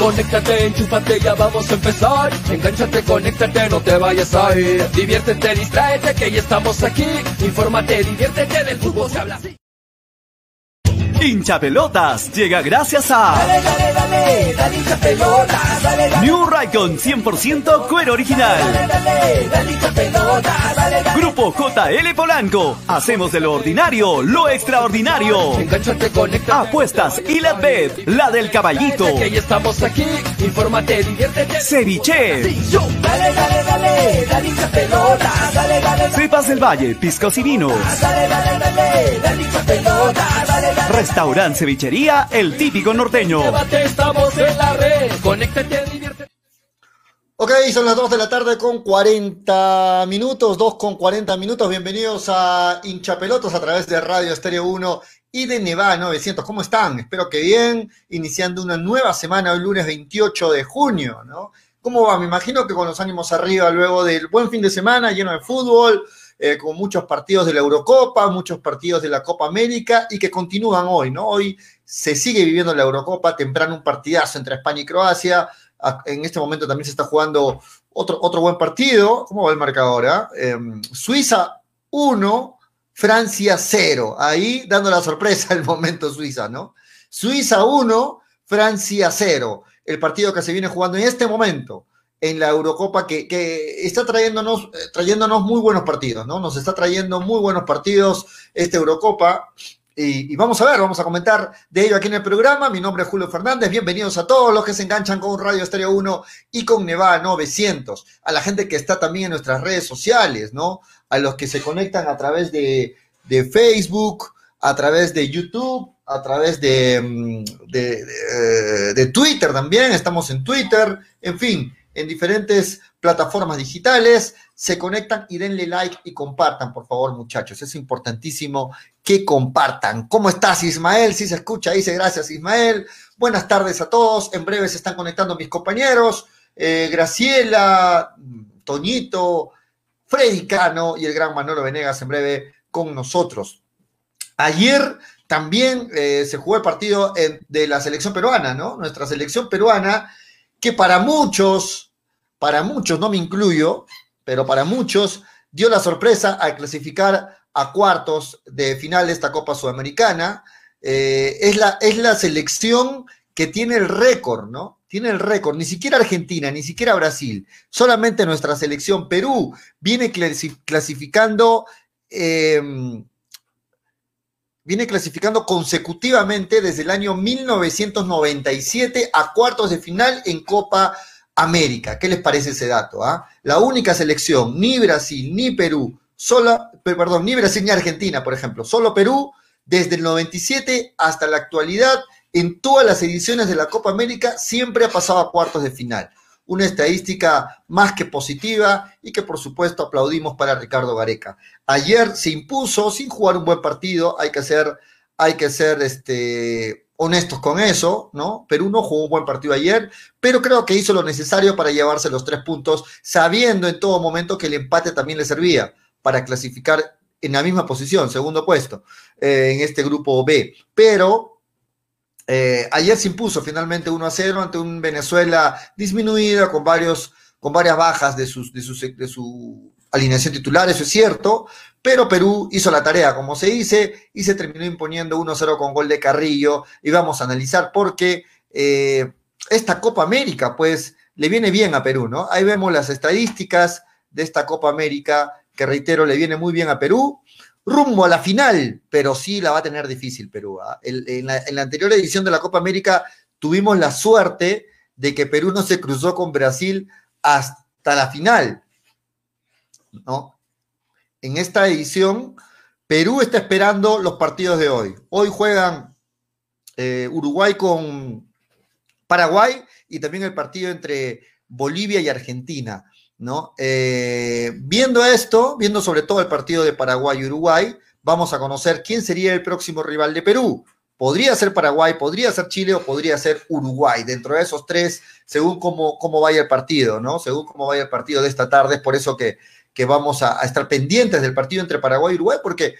Conéctate, enchúfate, ya vamos a empezar. Engánchate, conéctate, no te vayas a ir. Diviértete, distráete, que ya estamos aquí. Infórmate, diviértete, del fútbol se habla así. Hincha Pelotas llega gracias a Dale, dale, dale, dale hincha pelotas, dale, dale. New Raycon 100% cuero original. Dale, dale, dale hincha pelotas, dale, dale. Grupo JL Polanco. Hacemos de lo ordinario lo extraordinario. Apuestas y la bet, la del caballito. Estamos aquí. Infórmate, diviértete. Ceviche. Dale, dale, dale, dale dale. Cepas del Valle, piscos y vinos. Dale, dale, dale, dale hincha pelotas, dale, dale. Restaurant Cevichería, el típico norteño. Llévate, estamos en la red. Conéctate, diviértete. Ok, son las 2 de la tarde con 40 minutos, 2 con 40 minutos. Bienvenidos a Hinchapelotos a través de Radio Estéreo 1 y de Nevada 900. ¿Cómo están? Espero que bien, iniciando una nueva semana, el lunes 28 de junio, ¿no? ¿Cómo va? Me imagino que con los ánimos arriba luego del buen fin de semana lleno de fútbol, eh, con muchos partidos de la Eurocopa, muchos partidos de la Copa América y que continúan hoy, ¿no? Hoy se sigue viviendo la Eurocopa, temprano un partidazo entre España y Croacia. En este momento también se está jugando otro, otro buen partido. ¿Cómo va el marcador? Em, Suiza 1, Francia 0. Ahí dando la sorpresa el momento Suiza, ¿no? Suiza 1, Francia 0. El partido que se viene jugando en este momento en la Eurocopa que, que está trayéndonos, eh, trayéndonos muy buenos partidos, ¿no? Nos está trayendo muy buenos partidos esta Eurocopa. Y, vamos a ver, vamos a comentar de ello aquí en el programa. Mi nombre es Julio Fernández. Bienvenidos a todos los que se enganchan con Radio Estéreo 1 y con Nevada 900. A la gente que está también en nuestras redes sociales, ¿no? A los que se conectan a través de, de Facebook, a través de YouTube, a través de, mm, de- de Twitter también. Estamos en Twitter. En fin, en diferentes plataformas digitales. Se conectan y denle like y compartan, por favor, muchachos. Es importantísimo que compartan. ¿Cómo estás, Ismael? Si se escucha, dice gracias, Ismael. Buenas tardes a todos. En breve se están conectando mis compañeros. Eh, Graciela, Toñito, Freddy Cano y el gran Manolo Venegas en breve con nosotros. Ayer también eh, se jugó el partido de la selección peruana, ¿no? Nuestra selección peruana, que para muchos, para muchos, no me incluyo, pero para muchos, dio la sorpresa al clasificar a cuartos de final de esta Copa Sudamericana. Eh, es, la, es la selección que tiene el récord, ¿no? Tiene el récord, ni siquiera Argentina, ni siquiera Brasil, solamente nuestra selección Perú viene clasi- clasificando, eh, viene clasificando consecutivamente desde el año 1997 a cuartos de final en Copa América. ¿Qué les parece ese dato? ah? La única selección, ni Brasil, ni Perú, sola, per- perdón, ni Brasil ni Argentina, por ejemplo, solo Perú, desde el 97 hasta la actualidad, en todas las ediciones de la Copa América, siempre ha pasado a cuartos de final. Una estadística más que positiva y que por supuesto aplaudimos para Ricardo Gareca. Ayer se impuso sin jugar un buen partido, hay que ser, hay que este, honestos con eso, ¿no? Perú no jugó un buen partido ayer, pero creo que hizo lo necesario para llevarse los tres puntos, sabiendo en todo momento que el empate también le servía para clasificar en la misma posición, segundo puesto, eh, en este grupo B. Pero eh, ayer se impuso finalmente 1 a 0 ante un Venezuela disminuida con, varios, con varias bajas de, de, sus- de su alineación titular, eso es cierto, pero Perú hizo la tarea, como se dice, y se terminó imponiendo 1-0 con gol de Carrillo. Y vamos a analizar por qué eh, esta Copa América, pues, le viene bien a Perú, ¿no? Ahí vemos las estadísticas de esta Copa América, que reitero, le viene muy bien a Perú, rumbo a la final, pero sí la va a tener difícil Perú. ¿ah? En, la, en la anterior edición de la Copa América tuvimos la suerte de que Perú no se cruzó con Brasil hasta la final, ¿no? En esta edición, Perú está esperando los partidos de hoy. Hoy juegan eh, Uruguay con Paraguay y también el partido entre Bolivia y Argentina. ¿no? Eh, viendo esto, viendo sobre todo el partido de Paraguay y Uruguay, vamos a conocer quién sería el próximo rival de Perú. Podría ser Paraguay, podría ser Chile o podría ser Uruguay. Dentro de esos tres, según cómo, cómo vaya el partido, ¿no? Según cómo vaya el partido de esta tarde, es por eso que, que vamos a, estar pendientes del partido entre Paraguay y Uruguay, porque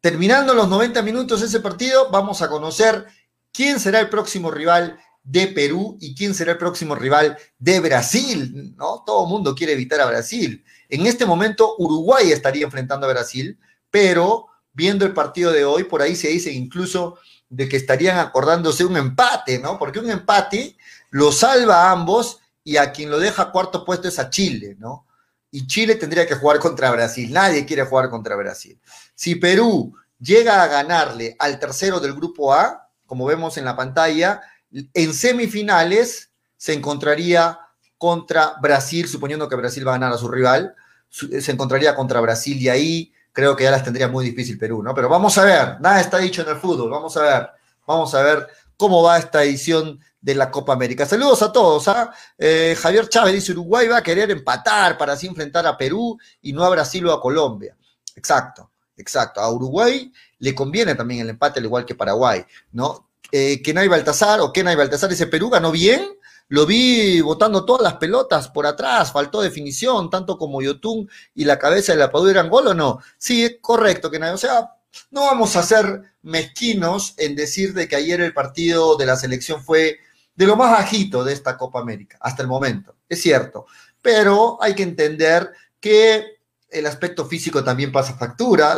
Terminando los 90 minutos de ese partido, vamos a conocer quién será el próximo rival de Perú y quién será el próximo rival de Brasil, ¿no? Todo el mundo quiere evitar a Brasil. En este momento Uruguay estaría enfrentando a Brasil, pero viendo el partido de hoy, por ahí se dice incluso de que estarían acordándose un empate, ¿no? Porque un empate lo salva a ambos y a quien lo deja cuarto puesto es a Chile, ¿no? Y Chile tendría que jugar contra Brasil. Nadie quiere jugar contra Brasil. Si Perú llega a ganarle al tercero del grupo A, como vemos en la pantalla, en semifinales se encontraría contra Brasil, suponiendo que Brasil va a ganar a su rival, se encontraría contra Brasil y ahí creo que ya las tendría muy difícil Perú, ¿no? Pero vamos a ver, nada está dicho en el fútbol, vamos a ver, vamos a ver cómo va esta edición de la Copa América. Saludos a todos. ¿ah? Eh, Javier Chávez dice, Uruguay va a querer empatar para así enfrentar a Perú y no a Brasil o a Colombia. Exacto, exacto. A Uruguay le conviene también el empate, al igual que Paraguay, ¿no? Eh, Kenay Baltasar o Kenay Baltasar dice, Perú ganó bien, lo vi botando todas las pelotas por atrás, faltó definición, tanto como Yotun y la cabeza de la Padula eran gol o no. Sí, es correcto, Kenay. O sea, no vamos a ser mezquinos en decir de que ayer el partido de la selección fue de lo más bajito de esta Copa América, hasta el momento. Es cierto, pero hay que entender que el aspecto físico también pasa factura,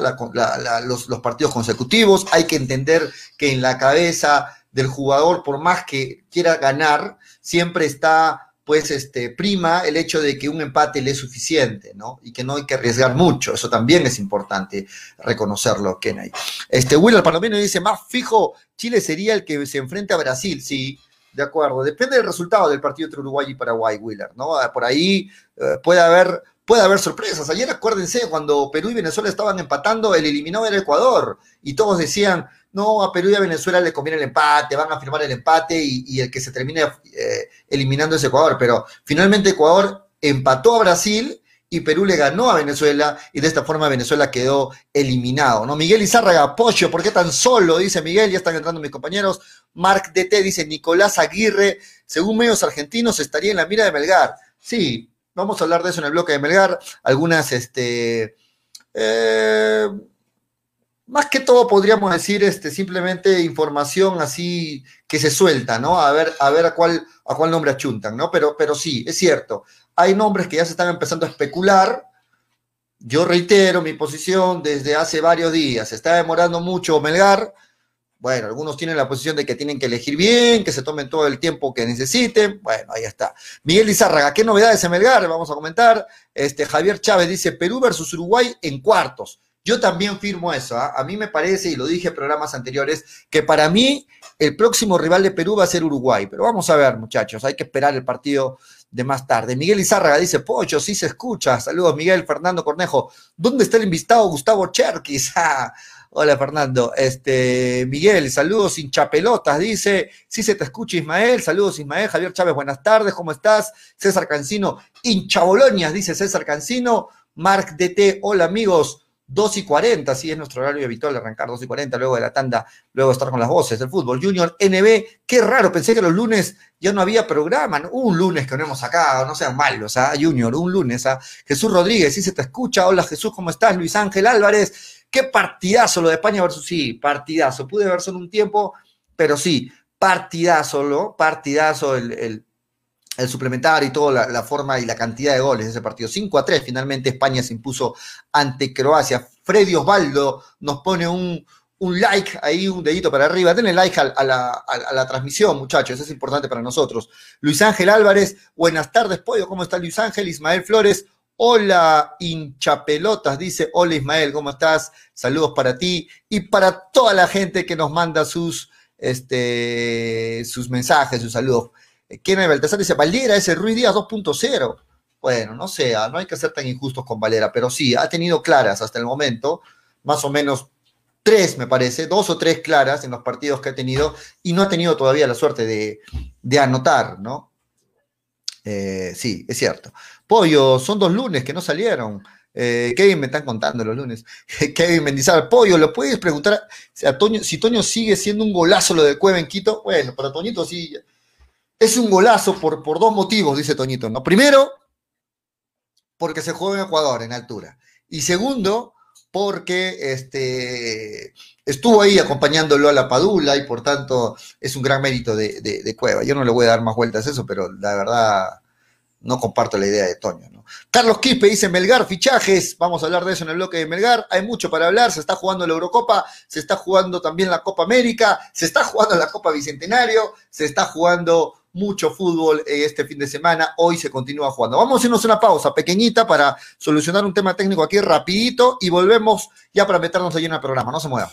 los, los, partidos consecutivos, hay que entender que en la cabeza del jugador, por más que quiera ganar, siempre está pues este, prima el hecho de que un empate le es suficiente, ¿no? Y que no hay que arriesgar mucho, eso también es importante reconocerlo, Kenny. Este, Will Palomino dice, más fijo, Chile sería el que se enfrenta a Brasil, sí, de acuerdo, depende del resultado del partido entre Uruguay y Paraguay, Willer, ¿no? Por ahí eh, puede haber puede haber sorpresas. Ayer acuérdense, cuando Perú y Venezuela estaban empatando, el eliminado era Ecuador, y todos decían, no, a Perú y a Venezuela le conviene el empate, van a firmar el empate y, el que se termine eh, eliminando es Ecuador. Pero finalmente Ecuador empató a Brasil y Perú le ganó a Venezuela y de esta forma Venezuela quedó eliminado. ¿no? Miguel Izárraga, apoyo, ¿por qué tan solo? Dice Miguel, ya están entrando mis compañeros. Marc DT dice Nicolás Aguirre, según medios argentinos, estaría en la mira de Melgar. Sí, vamos a hablar de eso en el bloque de Melgar. Algunas, este, eh, más que todo podríamos decir, este, simplemente información así que se suelta, ¿no? A ver, a ver a cuál, a cuál nombre achuntan, ¿no? Pero, pero sí, es cierto. Hay nombres que ya se están empezando a especular. Yo reitero mi posición desde hace varios días. Se está demorando mucho Melgar bueno, algunos tienen la posición de que tienen que elegir bien, que se tomen todo el tiempo que necesiten. Bueno, ahí está. Miguel Lizárraga, ¿qué novedades en Melgar? Vamos a comentar. Este, Javier Chávez dice Perú versus Uruguay en cuartos. Yo también firmo eso. ¿ah? A mí me parece, y lo dije en programas anteriores, que para mí el próximo rival de Perú va a ser Uruguay. Pero vamos a ver, muchachos, hay que esperar el partido de más tarde. Miguel Izárraga dice, Pocho, sí se escucha. Saludos, Miguel Fernando Cornejo. ¿Dónde está el invitado Gustavo Cherkis? Hola Fernando. Este, Miguel, saludos hinchapelotas, dice. Sí se te escucha Ismael, saludos Ismael. Javier Chávez, buenas tardes, ¿cómo estás? César Cancino, hinchaboloñas, dice César Cancino. Marc DT, hola amigos. 2 y 40, sí, es nuestro horario habitual arrancar 2 y 40, luego de la tanda, luego estar con las voces del fútbol. Junior NB, qué raro, pensé que los lunes ya no había programa, un lunes que no hemos sacado, no sean malos, ¿ah? Junior, un lunes, ¿ah? Jesús Rodríguez, sí se te escucha, hola Jesús, ¿cómo estás? Luis Ángel Álvarez, Qué partidazo lo de España versus sí, partidazo. Pude ver solo un tiempo, pero sí, partidazo, ¿no? Partidazo el, el suplementario y toda la, forma y la cantidad de goles de ese partido. 5 a 3, finalmente España se impuso ante Croacia. Freddy Osvaldo nos pone un, un like ahí, un dedito para arriba. Denle like a, la, a, la, transmisión, muchachos, es importante para nosotros. Luis Ángel Álvarez, buenas tardes, Pollo, ¿cómo está Luis Ángel? Ismael Flores, Hola, hinchapelotas, dice, hola Ismael, ¿cómo estás? Saludos para ti y para toda la gente que nos manda sus, este, sus mensajes, sus saludos. Kenneth Baltasar dice, Valera ese Ruiz Díaz 2.0. Bueno, no sea, no hay que ser tan injustos con Valera, pero sí, ha tenido claras hasta el momento, más o menos tres, me parece, dos o tres claras en los partidos que ha tenido y no ha tenido todavía la suerte de, anotar, ¿no? Eh, sí, es cierto. Pollo, son dos lunes que no salieron. Eh, Kevin me están contando los lunes. Kevin Mendizábal, Pollo, ¿lo puedes preguntar a Toño, si Toño sigue siendo un golazo lo de Cueva en Quito? Bueno, para Toñito sí. Es un golazo por, por dos motivos, dice Toñito. ¿no? Primero, porque se juega en Ecuador, en altura. Y segundo, porque este, estuvo ahí acompañándolo a la Padula y por tanto es un gran mérito de, Cueva. Yo no le voy a dar más vueltas a eso, pero la verdad no comparto la idea de Toño. ¿no? Carlos Quispe dice Melgar, fichajes, vamos a hablar de eso en el bloque de Melgar, hay mucho para hablar, se está jugando la Eurocopa, se está jugando también la Copa América, se está jugando la Copa Bicentenario, se está jugando mucho fútbol este fin de semana, hoy se continúa jugando. Vamos a irnos una pausa pequeñita para solucionar un tema técnico aquí rapidito y volvemos ya para meternos allí en el programa, no se mueva.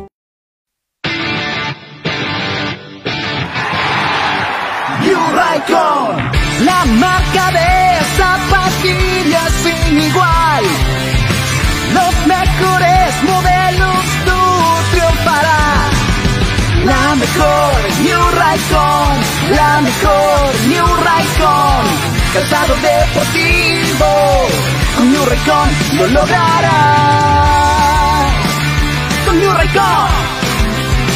La marca de zapatillas sin igual. Los mejores modelos tú triunfarás. La mejor New Raycon, la mejor New Raycon. Calzado deportivo, con New Raycon lo lograrás. Con New Raycon,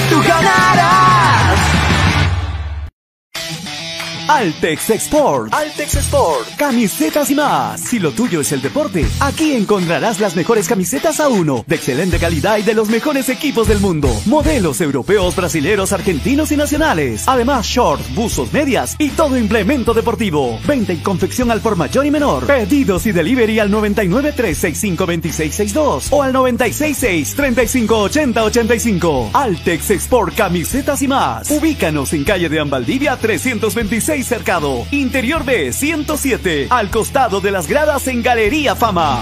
tú ganarás. Altex Export. Altex Export. Camisetas y más. Si lo tuyo es el deporte, aquí encontrarás las mejores camisetas a uno, de excelente calidad y de los mejores equipos del mundo. Modelos europeos, brasileros, argentinos y nacionales. Además, shorts, buzos, medias y todo implemento deportivo. Venta y confección al por mayor y menor. Pedidos y delivery al 993652662 o al 966358085. Altex Export Camisetas y más. Ubícanos en calle de Ambaldivia 326 Cercado, Interior B 107, al costado de las gradas en Galería Fama.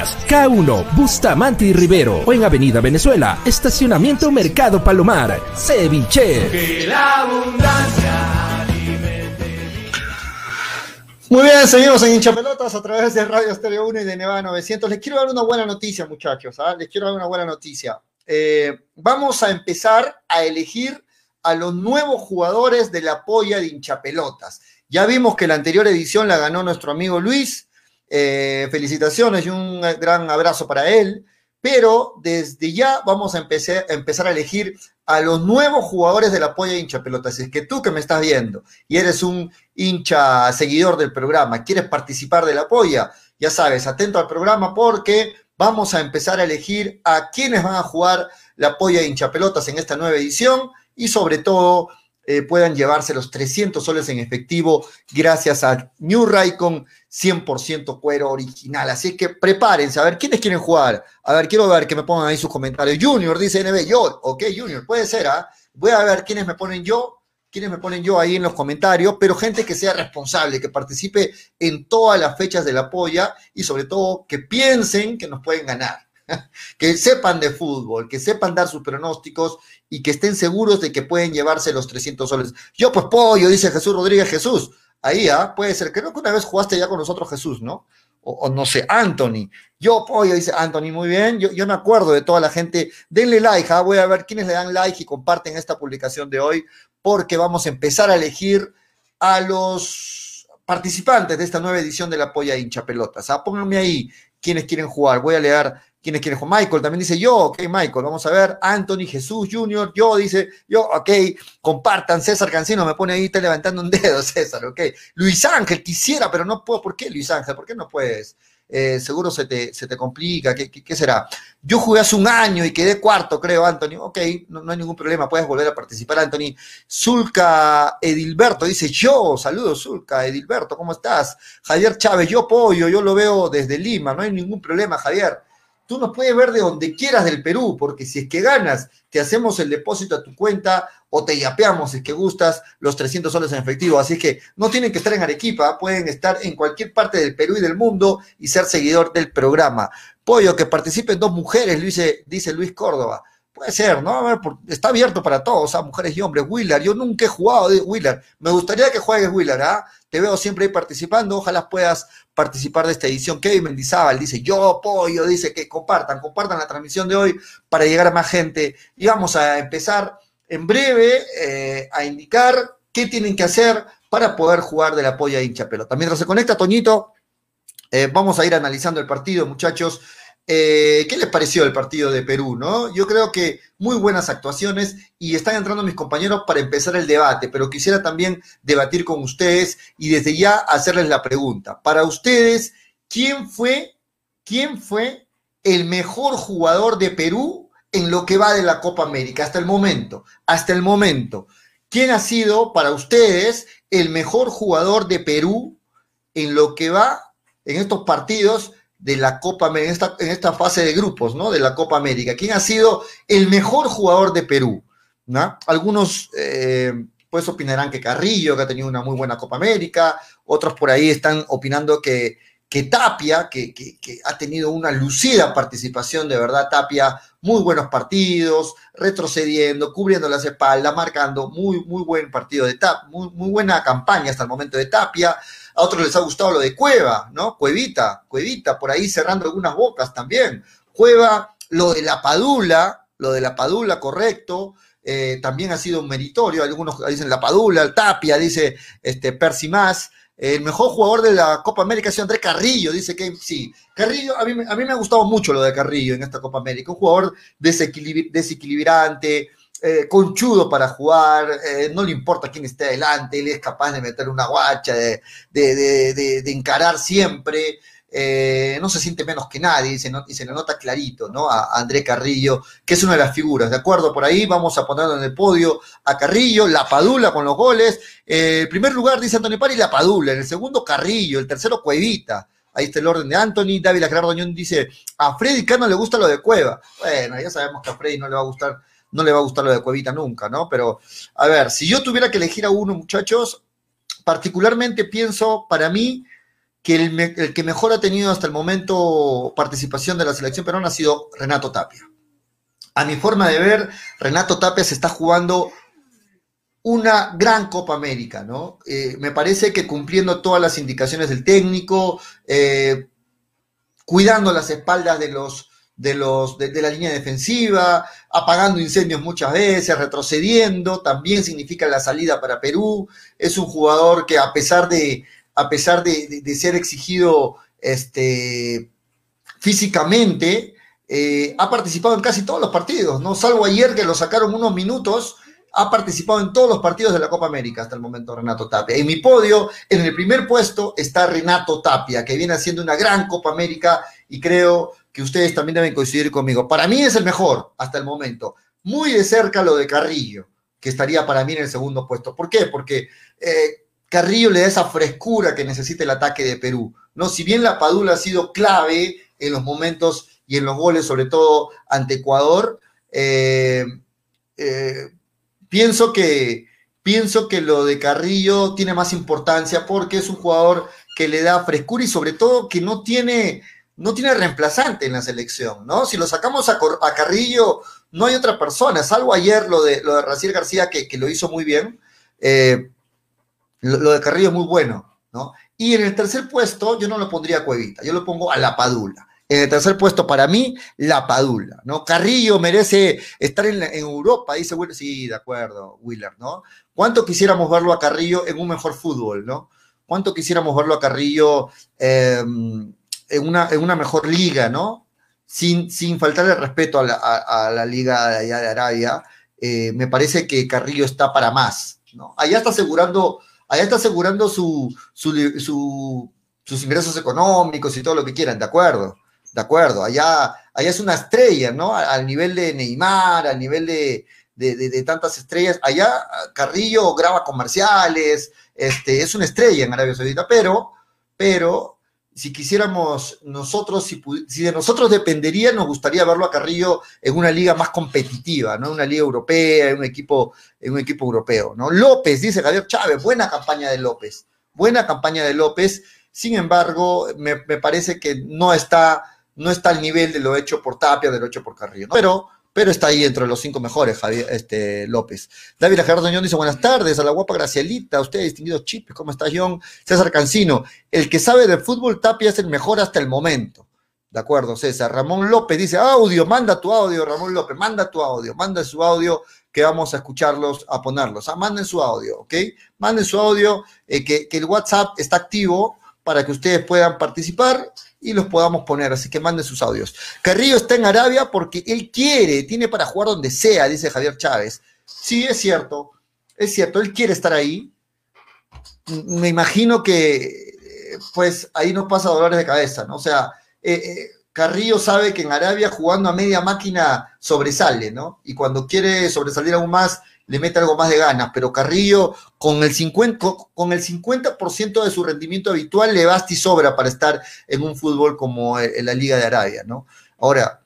K1, Bustamante y Rivero o en Avenida Venezuela, Estacionamiento Mercado Palomar, Ceviche. Muy bien, seguimos en Hinchapelotas a través de Radio Estéreo 1 y de Nevada 900. Les quiero dar una buena noticia, muchachos. ¿ah? Les quiero dar una buena noticia. Eh, vamos a empezar a elegir a los nuevos jugadores de la polla de hinchapelotas. Ya vimos que la anterior edición la ganó nuestro amigo Luis. Eh, felicitaciones y un gran abrazo para él. Pero desde ya vamos a empezar, a elegir a los nuevos jugadores de la polla hincha pelota. Es que tú que me estás viendo y eres un hincha seguidor del programa, quieres participar de la polla, ya sabes, atento al programa porque vamos a empezar a elegir a quienes van a jugar la polla hincha pelotas en esta nueva edición y sobre todo eh, puedan llevarse los 300 soles en efectivo gracias a New Raycon 100% cuero original. Así que prepárense, a ver quiénes quieren jugar. A ver, quiero ver que me pongan ahí sus comentarios. Junior dice NB, yo, ok, Junior, puede ser, ¿ah? Voy a ver quiénes me ponen yo, quiénes me ponen yo ahí en los comentarios, pero gente que sea responsable, que participe en todas las fechas de la polla y sobre todo que piensen que nos pueden ganar. que sepan de fútbol, que sepan dar sus pronósticos y que estén seguros de que pueden llevarse los 300 soles. Yo pues pollo, dice Jesús Rodríguez Jesús. Ahí, ¿ah? Puede ser. Creo que una vez jugaste ya con nosotros Jesús, ¿no? O, no sé, Anthony. Yo pollo, dice Anthony, muy bien. Yo, yo me acuerdo de toda la gente. Denle like, ¿ah? voy a ver quiénes le dan like y comparten esta publicación de hoy, porque vamos a empezar a elegir a los participantes de esta nueva edición de la Polla Hincha Pelotas. ¿ah? Pónganme ahí quienes quieren jugar. Voy a leer ¿Quiénes quieren jugar? Michael también dice yo, ok, Michael, vamos a ver. Anthony, Jesús Junior, yo, dice yo, ok, compartan. César Cancino me pone ahí, está levantando un dedo, César, ok. Luis Ángel, quisiera, pero no puedo. ¿Por qué, Luis Ángel? ¿Por qué no puedes? Eh, seguro se te, se te complica, ¿Qué, ¿Qué, será? Yo jugué hace un año y quedé cuarto, creo, Anthony. Ok, no, no hay ningún problema, puedes volver a participar, Anthony. Zulca Edilberto dice, yo, saludos, Zulca Edilberto, ¿cómo estás? Javier Chávez, yo pollo, yo lo veo desde Lima, no hay ningún problema, Javier tú nos puedes ver de donde quieras del Perú, porque si es que ganas, te hacemos el depósito a tu cuenta o te yapeamos, si es que gustas, los 300 soles en efectivo. Así que no tienen que estar en Arequipa, pueden estar en cualquier parte del Perú y del mundo y ser seguidor del programa. Pollo, que participen dos mujeres, dice, dice Luis Córdoba. Puede ser, ¿no? A ver, está abierto para todos, a mujeres y hombres. Willer, yo nunca he jugado de Willer. Me gustaría que juegues Willer, ¿ah? Te veo siempre ahí participando. Ojalá puedas participar de esta edición. Kevin Mendizábal dice, yo apoyo, dice que compartan, compartan la transmisión de hoy para llegar a más gente. Y vamos a empezar en breve eh, a indicar qué tienen que hacer para poder jugar de la polla hincha pelota. Mientras se conecta Toñito, eh, vamos a ir analizando el partido, muchachos. Eh, ¿Qué les pareció el partido de Perú? ¿no? Yo creo que muy buenas actuaciones y están entrando mis compañeros para empezar el debate, pero quisiera también debatir con ustedes y desde ya hacerles la pregunta. Para ustedes, ¿quién fue, quién fue el mejor jugador de Perú en lo que va de la Copa América hasta el momento? Hasta el momento. ¿Quién ha sido para ustedes el mejor jugador de Perú en lo que va en estos partidos de la Copa en esta, en esta fase de grupos, ¿no? De la Copa América. ¿Quién ha sido el mejor jugador de Perú? ¿no? Algunos, eh, pues, opinarán que Carrillo, que ha tenido una muy buena Copa América. Otros por ahí están opinando que, que Tapia, que, que, ha tenido una lucida participación, de verdad, Tapia, muy buenos partidos, retrocediendo, cubriendo las espaldas, marcando muy, muy buen partido de Tapia, muy, muy buena campaña hasta el momento de Tapia. A otros les ha gustado lo de Cueva, ¿no? Cuevita, Cuevita, por ahí cerrando algunas bocas también. Cueva, lo de la Padula, lo de la Padula, correcto. Eh, también ha sido un meritorio. Algunos dicen la Padula, el Tapia, dice este, Percy Más. El mejor jugador de la Copa América ha sido André Carrillo, dice que sí. Carrillo, a mí, a mí me ha gustado mucho lo de Carrillo en esta Copa América. Un jugador desequilibrante, eh, conchudo para jugar, eh, no le importa quién esté adelante, él es capaz de meter una guacha, de, de, encarar siempre, eh, no se siente menos que nadie y se, y se, le nota clarito ¿no? a, André Carrillo, que es una de las figuras, ¿de acuerdo? Por ahí vamos a ponerlo en el podio a Carrillo, la Padula con los goles, el primer lugar dice Antonio Pari, la Padula, en el segundo Carrillo, el tercero Cuevita. Ahí está el orden de Anthony. David Gerardo dice: A Freddy Cano le gusta lo de Cueva. Bueno, ya sabemos que a Freddy no le va a gustar no le va a gustar lo de Cuevita nunca, ¿no? Pero, a ver, si yo tuviera que elegir a uno, muchachos, particularmente pienso para mí que el, que mejor ha tenido hasta el momento participación de la selección peruana ha sido Renato Tapia. A mi forma de ver, Renato Tapia se está jugando una gran Copa América, ¿no? Eh, me parece que cumpliendo todas las indicaciones del técnico, eh, cuidando las espaldas de los, de, los, de, la línea defensiva, apagando incendios muchas veces, retrocediendo, también significa la salida para Perú. Es un jugador que a pesar de, a pesar de, ser exigido este, físicamente, eh, ha participado en casi todos los partidos, ¿no? Salvo ayer que lo sacaron unos minutos, ha participado en todos los partidos de la Copa América hasta el momento Renato Tapia. En mi podio, en el primer puesto, está Renato Tapia, que viene haciendo una gran Copa América y creo que ustedes también deben coincidir conmigo. Para mí es el mejor hasta el momento. Muy de cerca lo de Carrillo, que estaría para mí en el segundo puesto. ¿Por qué? Porque eh, Carrillo le da esa frescura que necesita el ataque de Perú. ¿no? Si bien la Padula ha sido clave en los momentos y en los goles, sobre todo ante Ecuador, eh, eh, pienso, que, pienso que lo de Carrillo tiene más importancia porque es un jugador que le da frescura y sobre todo que no tiene, no tiene reemplazante en la selección, ¿no? Si lo sacamos a, Carrillo, no hay otra persona, salvo ayer lo de, lo de Raciel García, que, lo hizo muy bien. Eh, lo, de Carrillo es muy bueno, ¿no? Y en el tercer puesto yo no lo pondría a Cuevita, yo lo pongo a La Padula. En el tercer puesto para mí, La Padula, ¿no? Carrillo merece estar en, Europa, dice Willer. Sí, de acuerdo, Willer, ¿no? ¿Cuánto quisiéramos verlo a Carrillo en un mejor fútbol, ¿no? ¿Cuánto quisiéramos verlo a Carrillo em, en, una, en una mejor liga, ¿no? Sin, sin faltarle respeto a la, liga de allá de Arabia, eh, me parece que Carrillo está para más, ¿no? Allá está asegurando allá está asegurando su, sus ingresos económicos y todo lo que quieran, de acuerdo, de acuerdo, allá, allá es una estrella, ¿no? Al nivel de Neymar, al nivel de, de, tantas estrellas, allá Carrillo graba comerciales, este, es una estrella en Arabia Saudita, pero, pero si quisiéramos nosotros, si, si, de nosotros dependería, nos gustaría verlo a Carrillo en una liga más competitiva, ¿no? Una liga europea, en un equipo, en un equipo europeo, ¿no? López, dice Javier Chávez, buena campaña de López, buena campaña de López, sin embargo, me, parece que no está, no está al nivel de lo hecho por Tapia, de lo hecho por Carrillo, ¿no? Pero pero está ahí entre los cinco mejores, Javier este, López. David Gerardo dice, buenas tardes, a la guapa Gracielita, a usted, distinguido Chip, ¿cómo está John? César Cancino, el que sabe de fútbol, Tapia es el mejor hasta el momento. De acuerdo, César. Ramón López dice, audio, manda tu audio, Ramón López, manda tu audio, manda su audio, que vamos a escucharlos, a ponerlos. Ah, manden su audio, ¿ok? Manden su audio, eh, que el WhatsApp está activo para que ustedes puedan participar y los podamos poner, así que manden sus audios. Carrillo está en Arabia porque él quiere, tiene para jugar donde sea, dice Javier Chávez. Sí, es cierto, es cierto, él quiere estar ahí. Me imagino que, pues, ahí no pasa dolores de cabeza, ¿no? O sea, eh, eh, Carrillo sabe que en Arabia jugando a media máquina sobresale, ¿no? Y cuando quiere sobresalir aún más, le mete algo más de ganas, pero Carrillo con el 50%, con el 50 de su rendimiento habitual le basta y sobra para estar en un fútbol como en la Liga de Arabia, ¿no? Ahora,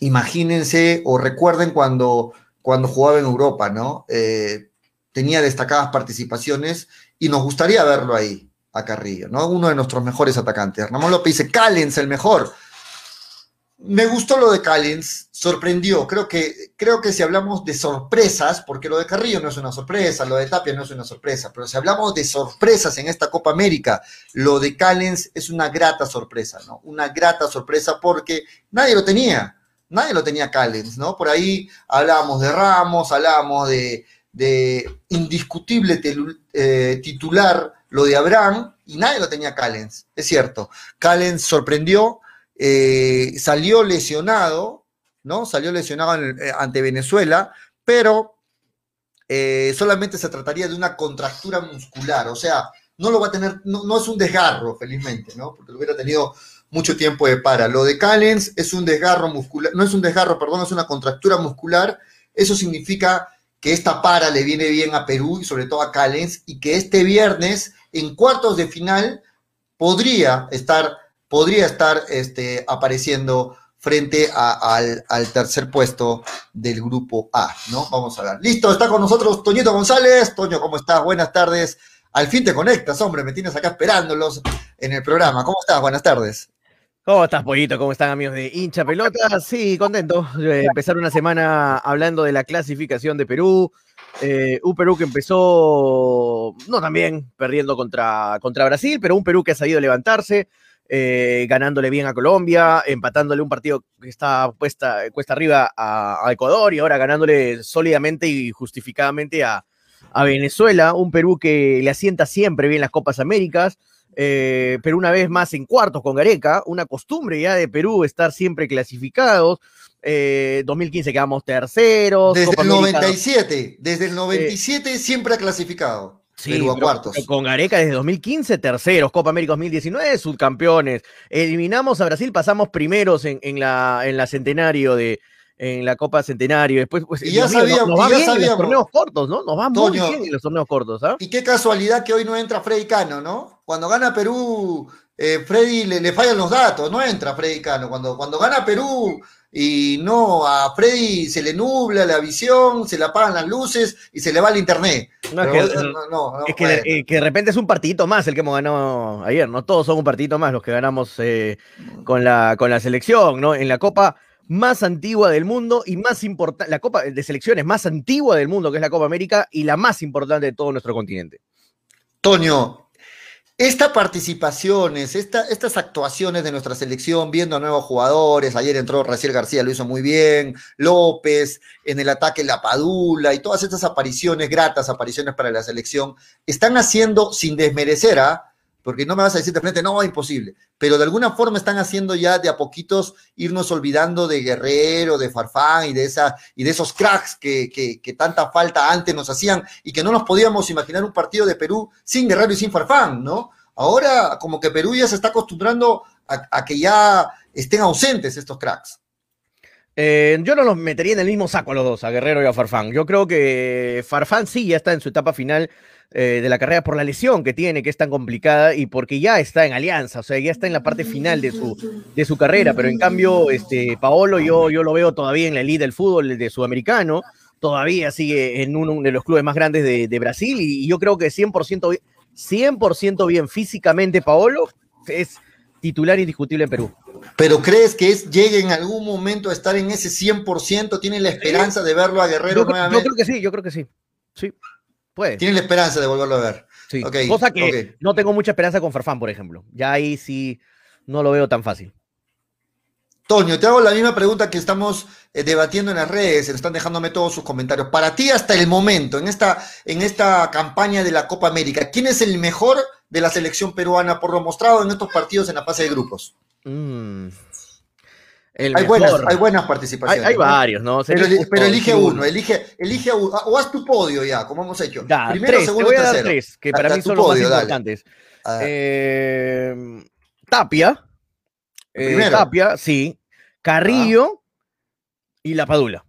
imagínense o recuerden cuando, cuando jugaba en Europa, ¿no? Eh, tenía destacadas participaciones y nos gustaría verlo ahí, a Carrillo, ¿no? Uno de nuestros mejores atacantes. Ramón López dice, Callens, el mejor. Me gustó lo de Callens, sorprendió. Creo que, creo que si hablamos de sorpresas, porque lo de Carrillo no es una sorpresa, lo de Tapia no es una sorpresa, pero si hablamos de sorpresas en esta Copa América, lo de Callens es una grata sorpresa, ¿no? Una grata sorpresa porque nadie lo tenía, nadie lo tenía Callens, ¿no? Por ahí hablábamos de Ramos, hablábamos de, indiscutible eh, titular, lo de Abraham, y nadie lo tenía Callens, es cierto. Callens sorprendió eh, salió lesionado, ¿no? Salió lesionado eh, ante Venezuela, pero eh, solamente se trataría de una contractura muscular, o sea, no lo va a tener, no, es un desgarro, felizmente, ¿no? Porque lo hubiera tenido mucho tiempo de para. Lo de Callens es un desgarro muscular, no es un desgarro, perdón, es una contractura muscular. Eso significa que esta para le viene bien a Perú y sobre todo a Callens y que este viernes en cuartos de final podría estar podría estar este, apareciendo frente al, tercer puesto del grupo A, ¿no? Vamos a ver. Listo, está con nosotros Toñito González. Toño, ¿cómo estás? Buenas tardes. Al fin te conectas, hombre, me tienes acá esperándolos en el programa. ¿Cómo estás? Buenas tardes. ¿Cómo estás, Pollito? ¿Cómo están, amigos de hincha pelota? Sí, contento. de empezar una semana hablando de la clasificación de Perú. Eh, un Perú que empezó, no también perdiendo contra, contra Brasil, pero un Perú que ha sabido levantarse, eh, ganándole bien a Colombia, empatándole un partido que está puesta, cuesta arriba a, Ecuador y ahora ganándole sólidamente y justificadamente a, Venezuela, un Perú que le asienta siempre bien las Copas Américas, eh, pero una vez más en cuartos con Gareca, una costumbre ya de Perú estar siempre clasificados. 2015 eh, quedamos terceros. Desde el 97, desde el 97 siempre ha clasificado. Sí, cuartos. Con Gareca desde 2015, terceros, Copa América 2019, subcampeones. Eliminamos a Brasil, pasamos primeros en, la, en la centenario de, en la Copa Centenario. Después, pues, Y ya nos- sabíamos- nos va en los sabíamos. torneos cortos, ¿no? Nos va muy Toño. bien en los torneos cortos, ¿ah? Y qué casualidad que hoy no entra Freddy Cano, ¿no? Cuando gana Perú, eh, Freddy le, le fallan los datos, no entra Freddy Cano. Cuando, cuando gana Perú y no, a Freddy se le nubla la visión, se le apagan las luces y se le va el internet. No, es Pero, que- no, no, no, Es que, bueno. eh, que de repente es un partidito más el que hemos ganado ayer, ¿no? Todos son un partidito más los que ganamos eh, con, la, con la selección, ¿no? En la Copa más antigua del mundo y más importante, la Copa de selecciones más antigua del mundo, que es la Copa América, y la más importante de todo nuestro continente. Toño, estas participaciones, esta- estas actuaciones de nuestra selección, viendo a nuevos jugadores, ayer entró Raciel García, lo hizo muy bien, López, en el ataque La Padula y todas estas apariciones, gratas apariciones para la selección, están haciendo, sin desmerecer, ¿ah? Porque no me vas a decir de frente, no, imposible, pero de alguna forma están haciendo ya de a poquitos irnos olvidando de Guerrero, de Farfán y de, esa, y de esos cracks que, que, que tanta falta antes nos hacían y que no nos podíamos imaginar un partido de Perú sin Guerrero y sin Farfán, ¿no? Ahora como que Perú ya se está acostumbrando a, que ya estén ausentes estos cracks. Eh, yo no los metería en el mismo saco a los dos, a Guerrero y a Farfán. Yo creo que Farfán sí ya está en su etapa final eh, de la carrera por la lesión que tiene, que es tan complicada, y porque ya está en alianza, o sea, ya está en la parte final de su, de su carrera, pero en cambio, este, Paolo yo, yo lo veo todavía en la elite del fútbol de sudamericano, todavía sigue en uno de los clubes más grandes de, de Brasil, y, y yo creo que 100%, bi- 100 bien físicamente Paolo es titular indiscutible en Perú. Pero crees que es, llegue en algún momento a estar en ese 100%? ¿Tienen la esperanza de verlo a Guerrero Yo, creo- yo nuevamente? creo que sí, yo creo que sí. Sí, puede. Tienen la esperanza de volverlo a ver. Sí. Cosa que no tengo mucha esperanza con Farfán, por ejemplo. Ya ahí sí no lo veo tan fácil. Toño, te hago la misma pregunta que estamos eh, debatiendo en las redes, están dejándome todos sus comentarios. Para ti, hasta el momento, en esta, en esta campaña de la Copa América, ¿quién es el mejor de la selección peruana por lo mostrado en estos partidos en la fase de grupos? Mm. El Hay mejor. buenas, hay buenas participaciones. hay varios, ¿no? Pero, justo elige uno, elige, elige uno. O haz tu podio ya, como hemos hecho. Primero, tres, segundo, te voy a dar tercero. tres, que para Hasta mí son los más dale. importantes. Eh, Tapia. eh. Tapia, sí. Carrillo y La Padula.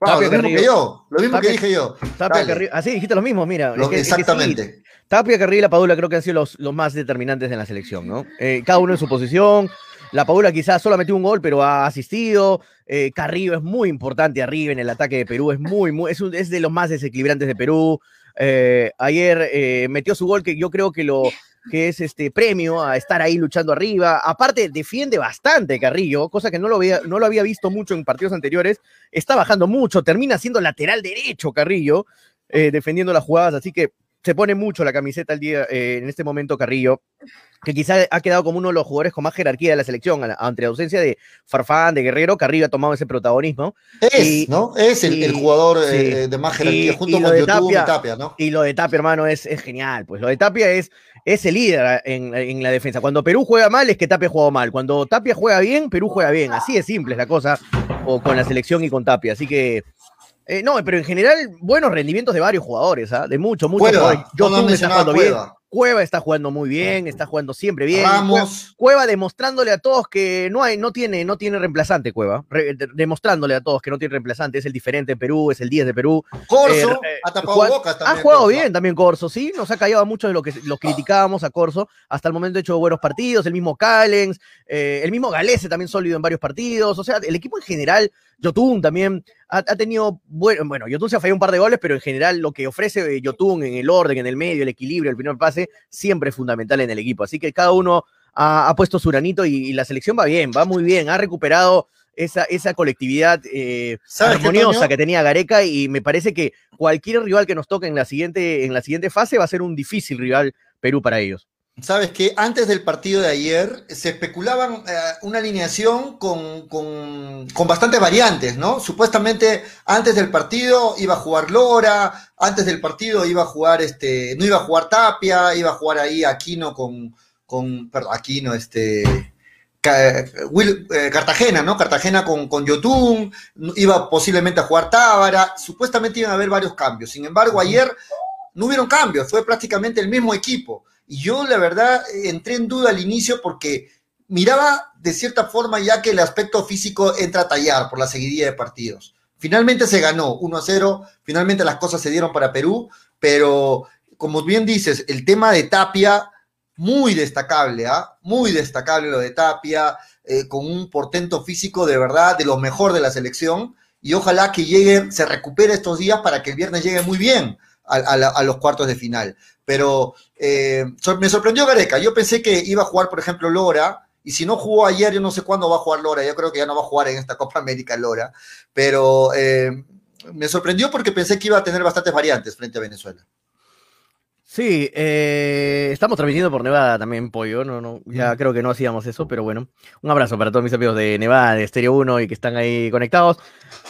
Wow, Tapia, lo mismo Carrillo. que yo, lo mismo Tapia- que dije yo. Tapia, Dale. Carrillo. Así dijiste lo mismo, mira. Lo- es que- es que sí, exactamente. Tapia, Carrillo y La Padula creo que han sido los, los más determinantes en la selección, ¿no? Eh, cada uno en su posición. La Padula quizás solo un gol, pero ha asistido. Eh, Carrillo es muy importante arriba en el ataque de Perú. Es muy, muy, es, de los más desequilibrantes de Perú. Eh, ayer eh, metió su gol que yo creo que lo que es este premio a estar ahí luchando arriba. Aparte, defiende bastante Carrillo, cosa que no lo había, no lo había visto mucho en partidos anteriores. Está bajando mucho, termina siendo lateral derecho Carrillo, defendiendo las jugadas, así que se pone mucho la camiseta al día eh, en este momento Carrillo, que quizá ha quedado como uno de los jugadores con más jerarquía de la selección, ante la ausencia de Farfán, de Guerrero, Carrillo ha tomado ese protagonismo. Es, Y- ¿no? Es el, jugador sí. eh, de más jerarquía, Y- junto con de YouTube y Tapia- Tapia, ¿no? Y lo de Tapia, hermano, es, es genial. Pues lo de Tapia es, es el líder en, en la defensa. Cuando Perú juega mal, es que Tapia juega mal. Cuando Tapia juega bien, Perú juega bien. Así de simple es la cosa o con la selección y con Tapia. Así que. Eh, no, pero en general, buenos rendimientos de varios jugadores, ¿ah? De muchos, muchos Cueva, jugadores. no lo Yotun está jugando bien. Cueva. Cueva está jugando muy bien, está jugando siempre bien. Cueva, Ramos, Cueva demostrándole a todos que no hay, no tiene, no tiene reemplazante, Cueva. Re- de- demostrándole a todos que no tiene reemplazante. Es el diferente en Perú, es el 10 de Perú. Corso, Eh, ha tapado bocas también. Ha jugado Corso, ¿ah? bien también Corso, sí, nos ha callado mucho de lo que los criticábamos a Corso. Hasta el momento ha hecho buenos partidos, el mismo Callens, eh, el mismo Galese también sólido en varios partidos. O sea, el equipo en general, Yotun también ha, ha tenido, bueno, bueno, Yotun se ha fallado un par de goles, pero en general lo que ofrece Yotun en el orden, en el medio, el equilibrio, el primer pase, siempre es fundamental en el equipo. Así que cada uno ha, ha puesto su granito y, y la selección va bien, va muy bien, ha recuperado esa, esa colectividad eh, ¿Sabes qué, armoniosa Toño? que tenía Gareca y me parece que cualquier rival que nos toque en la siguiente, en la siguiente fase va a ser un difícil rival Perú para ellos. Sabes que antes del partido de ayer se especulaban eh, una alineación con, con, con bastantes variantes, ¿no? Supuestamente antes del partido iba a jugar Lora, antes del partido iba a jugar este, no iba a jugar Tapia, iba a jugar ahí Aquino con, con perdón, Aquino, este, Will- eh, Cartagena, ¿no? Cartagena con, con Yotun, iba posiblemente a jugar Tábara, supuestamente iban a haber varios cambios. Sin embargo, ayer no hubieron cambios, fue prácticamente el mismo equipo. Y yo, la verdad, entré en duda al inicio porque miraba de cierta forma ya que el aspecto físico entra a tallar por la seguidilla de partidos. Finalmente se ganó 1 a 0, finalmente las cosas se dieron para Perú, pero como bien dices, el tema de Tapia, muy destacable, ¿ah? Muy destacable lo de Tapia, eh, con un portento físico de verdad de lo mejor de la selección, y ojalá que llegue, se recupere estos días para que el viernes llegue muy bien a, los cuartos de final. Pero eh, me sorprendió Gareca, yo pensé que iba a jugar, por ejemplo, Lora, y si no jugó ayer, yo no sé cuándo va a jugar Lora. Yo creo que ya no va a jugar en esta Copa América Lora. Pero eh, me sorprendió porque pensé que iba a tener bastantes variantes frente a Venezuela. Sí, eh, estamos transmitiendo por Nevada también, Pollo. No, no, ya creo que no hacíamos eso, pero bueno. Un abrazo para todos mis amigos de Nevada, de Stereo 1 y que están ahí conectados.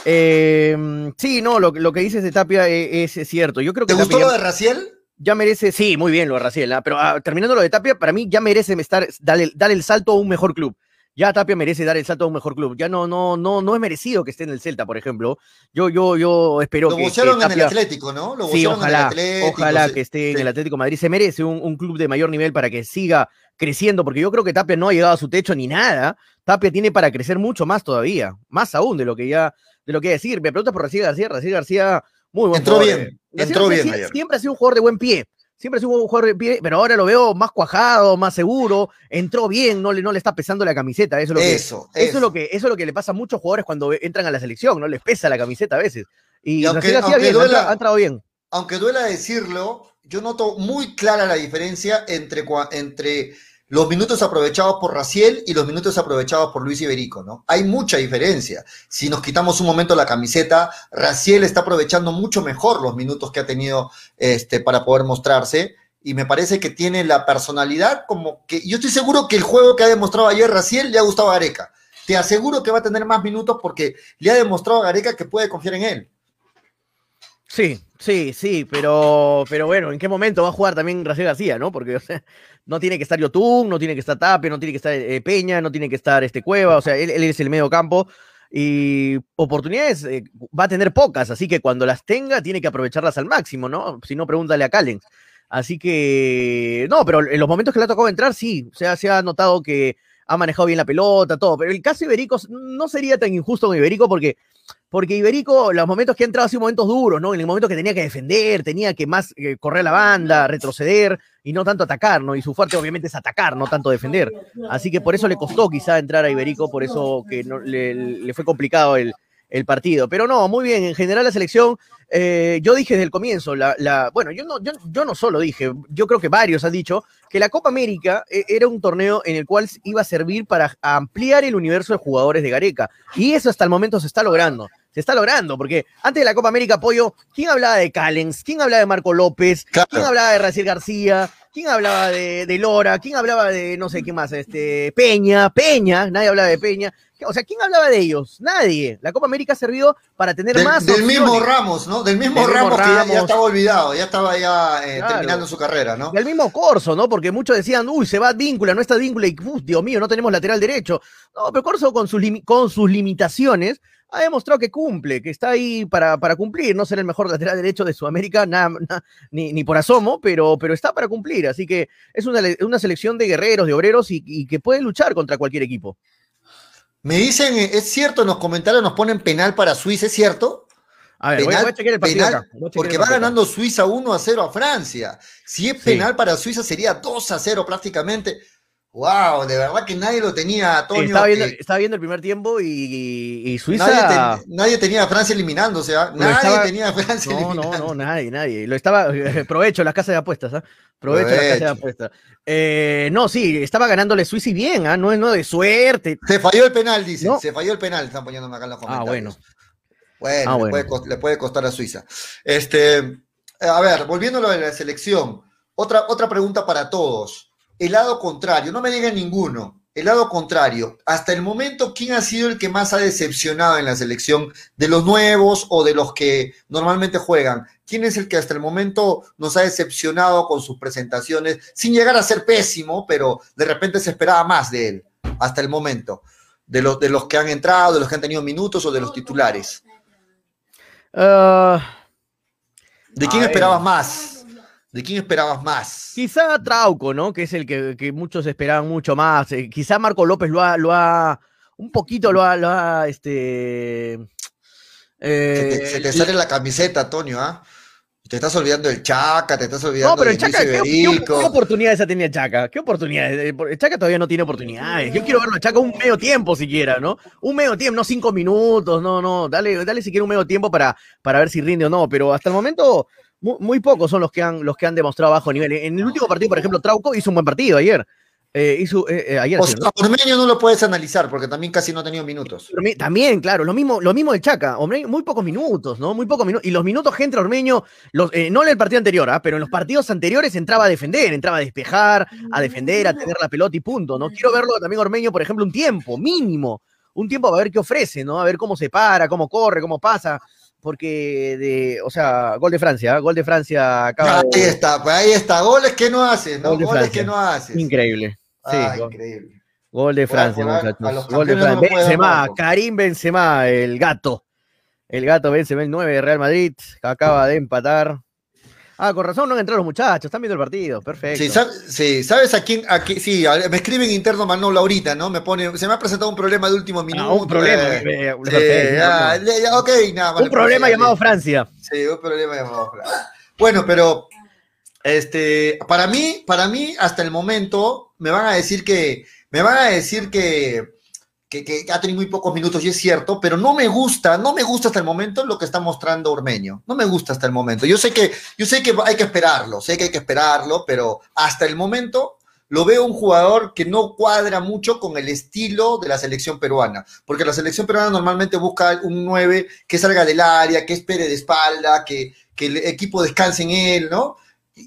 Eh, sí, no, lo, que dices de Tapia es, cierto. Yo creo que ¿Te gustó lo de Raciel? Ya merece, sí, muy bien lo de Raciel, ¿ah? pero ah, terminando lo de Tapia, para mí ya merece estar, darle, el salto a un mejor club. Ya Tapia merece dar el salto a un mejor club. Ya no, no, no, no es merecido que esté en el Celta, por ejemplo. Yo, yo, yo espero lo que. Lo en el Atlético, ¿no? Lo sí, ojalá, ojalá que esté en el Atlético Madrid. Se merece un, club de mayor nivel para que siga creciendo, porque yo creo que Tapia no ha llegado a su techo ni nada. Tapia tiene para crecer mucho más todavía, más aún de lo que ya, de lo que decir. Me preguntas por Raciel García, Raciel García, muy buen Entró bien, entró bien. siempre ha sido un jugador de buen pie Siempre es un jugador de pie, pero ahora lo veo más cuajado, más seguro, entró bien, no le, no le está pesando la camiseta. Eso es, lo que, eso, Es lo que, eso es lo que le pasa a muchos jugadores cuando entran a la selección, ¿no? Les pesa la camiseta a veces. Y, aunque, duela, ha, entrado bien. Aunque duela decirlo, yo noto muy clara la diferencia entre, entre los minutos aprovechados por Raciel y los minutos aprovechados por Luis Iberico, ¿no? Hay mucha diferencia. Si nos quitamos un momento la camiseta, Raciel está aprovechando mucho mejor los minutos que ha tenido este, para poder mostrarse y me parece que tiene la personalidad como que yo estoy seguro que el juego que ha demostrado ayer Raciel le ha gustado a Gareca. Te aseguro que va a tener más minutos porque le ha demostrado a Gareca que puede confiar en él. Sí, sí, sí, pero, pero bueno, ¿en qué momento va a jugar también Raciel García, no? Porque, o sea, no tiene que estar Yotun, no tiene que estar Tape, no tiene que estar eh, Peña, no tiene que estar este Cueva, o sea, él, es el medio campo y oportunidades eh, va a tener pocas, así que cuando las tenga tiene que aprovecharlas al máximo, ¿no? Si no, pregúntale a Callens. Así que, no, pero en los momentos que le ha tocado entrar, sí, o sea, se ha notado que ha manejado bien la pelota, todo, pero el caso Iberico no sería tan injusto con Iberico porque porque Iberico, los momentos que ha entrado ha sido momentos duros, ¿no? En el momento que tenía que defender, tenía que más eh, correr la banda, retroceder y no tanto atacar, ¿no? Y su fuerte obviamente es atacar, no tanto defender. Así que por eso le costó quizá entrar a Iberico, por eso que no, le, fue complicado el, partido. Pero no, muy bien, en general la selección, eh, yo dije desde el comienzo, la, bueno, yo no, yo, yo no solo dije, yo creo que varios han dicho que la Copa América eh, era un torneo en el cual iba a servir para ampliar el universo de jugadores de Gareca. Y eso hasta el momento se está logrando se está logrando, porque antes de la Copa América Pollo, ¿quién hablaba de Callens? ¿Quién hablaba de Marco López? ¿Quién hablaba de Raciel García? ¿Quién hablaba de, Lora? ¿Quién hablaba de, no sé, qué más? Este, Peña, Peña, nadie hablaba de Peña. O sea, ¿quién hablaba de ellos? Nadie. La Copa América ha servido para tener más. Del mismo Ramos, ¿no? Del mismo, Ramos, que ya, estaba olvidado, ya estaba ya eh, terminando su carrera, ¿no? Del mismo Corso, ¿no? Porque muchos decían, uy, se va Víncula, no está Víncula, y Dios mío, no tenemos lateral derecho. No, pero Corso con sus, con sus limitaciones ha demostrado que cumple, que está ahí para, para cumplir, no ser el mejor lateral derecho de Sudamérica, ni, ni, por asomo, pero, pero está para cumplir. Así que es una, una selección de guerreros, de obreros y, que puede luchar contra cualquier equipo. Me dicen, eh, es cierto, en los comentarios nos ponen penal para Suiza, ¿es cierto? A ver, voy, a chequear el partido porque va ganando Suiza 1 a 0 a Francia. Si es penal para Suiza sería 2 a 0 prácticamente. Wow, de verdad que nadie lo tenía, Toño. Estaba viendo, estaba viendo el primer tiempo y, Suiza. Nadie, tenía a Francia eliminándose, o sea, nadie tenía a Francia no, No, no, nadie, nadie. Lo estaba. Provecho las casas de apuestas, ¿ah? Provecho, las casas de apuestas. Eh, no, sí, estaba ganándole Suiza y bien, ¿ah? No es no de suerte. Se falló el penal, dice. Se falló el penal, están poniendo acá en los Ah, bueno. Bueno, ah, le, Puede, le, Puede, costar a Suiza. Este, a ver, volviendo a la selección, otra, otra pregunta para todos el lado contrario, no me digan ninguno, el lado contrario, hasta el momento, ¿quién ha sido el que más ha decepcionado en la selección de los nuevos o de los que normalmente juegan? ¿Quién es el que hasta el momento nos ha decepcionado con sus presentaciones, sin llegar a ser pésimo, pero de repente se esperaba más de él, hasta el momento? De los, de los que han entrado, de los que han tenido minutos o de los titulares. Ah, ¿De quién esperabas más? ¿De quién esperabas más? Quizá Trauco, ¿no? Que es el que, que muchos esperaban mucho más. Eh, quizá Marco López lo ha, lo ha, un poquito lo ha, lo ha este... Se te, eh, se te sale la camiseta, Antonio, ¿ah? Te estás olvidando del Chaca, te estás olvidando No, pero el Chaca, ¿qué, qué- qué oportunidades ha tenido Chaca? ¿Qué oportunidades? Eh, El Chaca todavía no tiene oportunidades. Yo quiero verlo a Chaca un medio tiempo siquiera, ¿no? Un medio tiempo, no cinco minutos, no, no. Dale, dale siquiera un medio tiempo para, para ver si rinde o no. Pero hasta el momento, muy, muy pocos son los que han, los que han demostrado bajo nivel. En el último partido, por ejemplo, Trauco hizo un buen partido ayer. Eh, hizo, eh, eh, ayer O sea, Ormeño no lo puedes analizar porque también casi no ha tenido minutos. Orme- También, claro, lo mismo, lo mismo del Chaca. Ormeño, muy pocos minutos, ¿no? Muy pocos minutos. Y los minutos que entra Ormeño, los, eh, no en el partido anterior, ¿ah? pero en los partidos anteriores entraba a defender, entraba a despejar, a defender, a tener la pelota y punto, ¿no? Quiero verlo también Ormeño, por ejemplo, un tiempo, mínimo. Un tiempo a ver qué ofrece, ¿no? A ver cómo se para, cómo corre, cómo pasa. Porque, de, o sea, gol de Francia, ¿ah? gol de Francia acaba Ahí de... está, pues ahí está. Goles que no haces, ¿no? Gol Goles Francia. que no haces. Increíble. Sí, Ah, gol, increíble. gol de Francia, muchachos. Gol de no Francia. dar Benzema. Karim Benzema, el gato. El gato Benzema, el 9 de Real Madrid, acaba de empatar. Ah, con razón no han entrado los muchachos, están viendo el partido, perfecto. Sí, sab- sí, ¿sabes a quién? A quién- sí, a- me escriben interno Manolo ahorita, ¿no? Me pone, se me ha presentado un problema de último minuto. Ah, un problema. eh, eh, eh, no. ok, nada, un problema llamado. Francia. Sí, un problema llamado Francia. Bueno, pero este, para mí, para mí, hasta el momento, me van a decir que, me van a decir que, que, que ha tenido muy pocos minutos, y es cierto, pero no me gusta, no me gusta hasta el momento lo que está mostrando Ormeño. No me gusta hasta el momento. Yo sé que, yo sé que hay que esperarlo, sé que hay que esperarlo, pero hasta el momento lo veo un jugador que no cuadra mucho con el estilo de la selección peruana, porque la selección peruana normalmente busca un 9 que salga del área, que espere de espalda, que, que el equipo descanse en él, ¿no?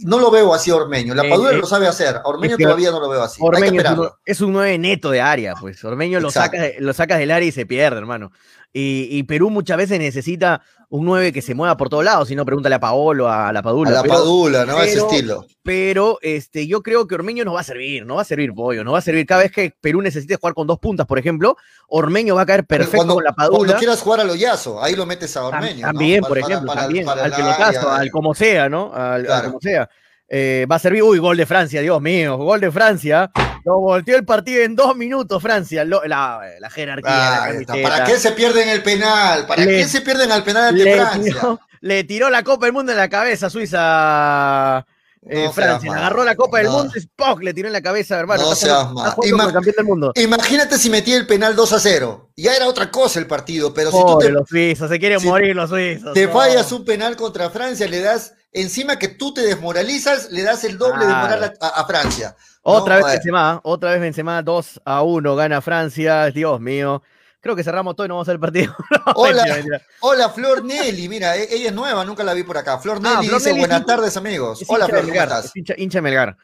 No lo veo así Ormeño. La Eh, Padula eh, lo sabe hacer. Ormeño es que todavía no lo veo así. Hay que Ormeño es un, esperarlo. es un 9 neto de área, pues. Ormeño lo sacas, lo sacas del área y se pierde, hermano. Y, y Perú muchas veces necesita un 9 que se mueva por todos lados, si no, pregúntale a Paolo, a la Padula. A la pero- Padula, ¿no? Ese pero- estilo. pero este, yo creo que Ormeño nos va a servir, no va a servir pollo, no va a servir. Cada vez que Perú necesite jugar con dos puntas, por ejemplo, Ormeño va a caer perfecto cuando, con la cuando Padula. quieras jugar al Oyazo, ahí lo metes a Ormeño. También, por para- ejemplo, para- también, para al el pelotazo, al como sea, ¿no? Al, al como sea. Eh, va a servir, uy, gol de Francia, Dios mío, gol de Francia. Lo volteó el partido en dos minutos, Francia. Lo- la, la jerarquía. la. ¿Para qué se pierden el penal? ¿Para Le- qué se pierden al penal ante Francia? tiró, le tiró la Copa del Mundo en la cabeza Suiza. eh, No Francia, agarró la Copa del no. Mundo y ¡poc! le tiró en la cabeza, hermano. No seas Ima- campeón del mundo. Imagínate si metía el penal 2 a 0. Ya era otra cosa el partido, pero si tú te, los suizos, se quieren si morir los suizos. te no. fallas un penal contra Francia, le das, encima que tú te desmoralizas, le das el doble de moral a, Francia. Otra No, vez Benzema, otra vez Benzema, 2 a 1, gana Francia, Dios mío. Creo que cerramos todo y no vamos a hacer el partido. No, Hola, mentira, mentira. hola Flor Nelly, mira, e- ella es nueva, nunca la vi por acá. Flor Ah, Nelly Flor dice, Nelly buenas hincha- tardes amigos. Hola Flor, ¿cómo Melgar, estás? es hincha, hincha Melgar.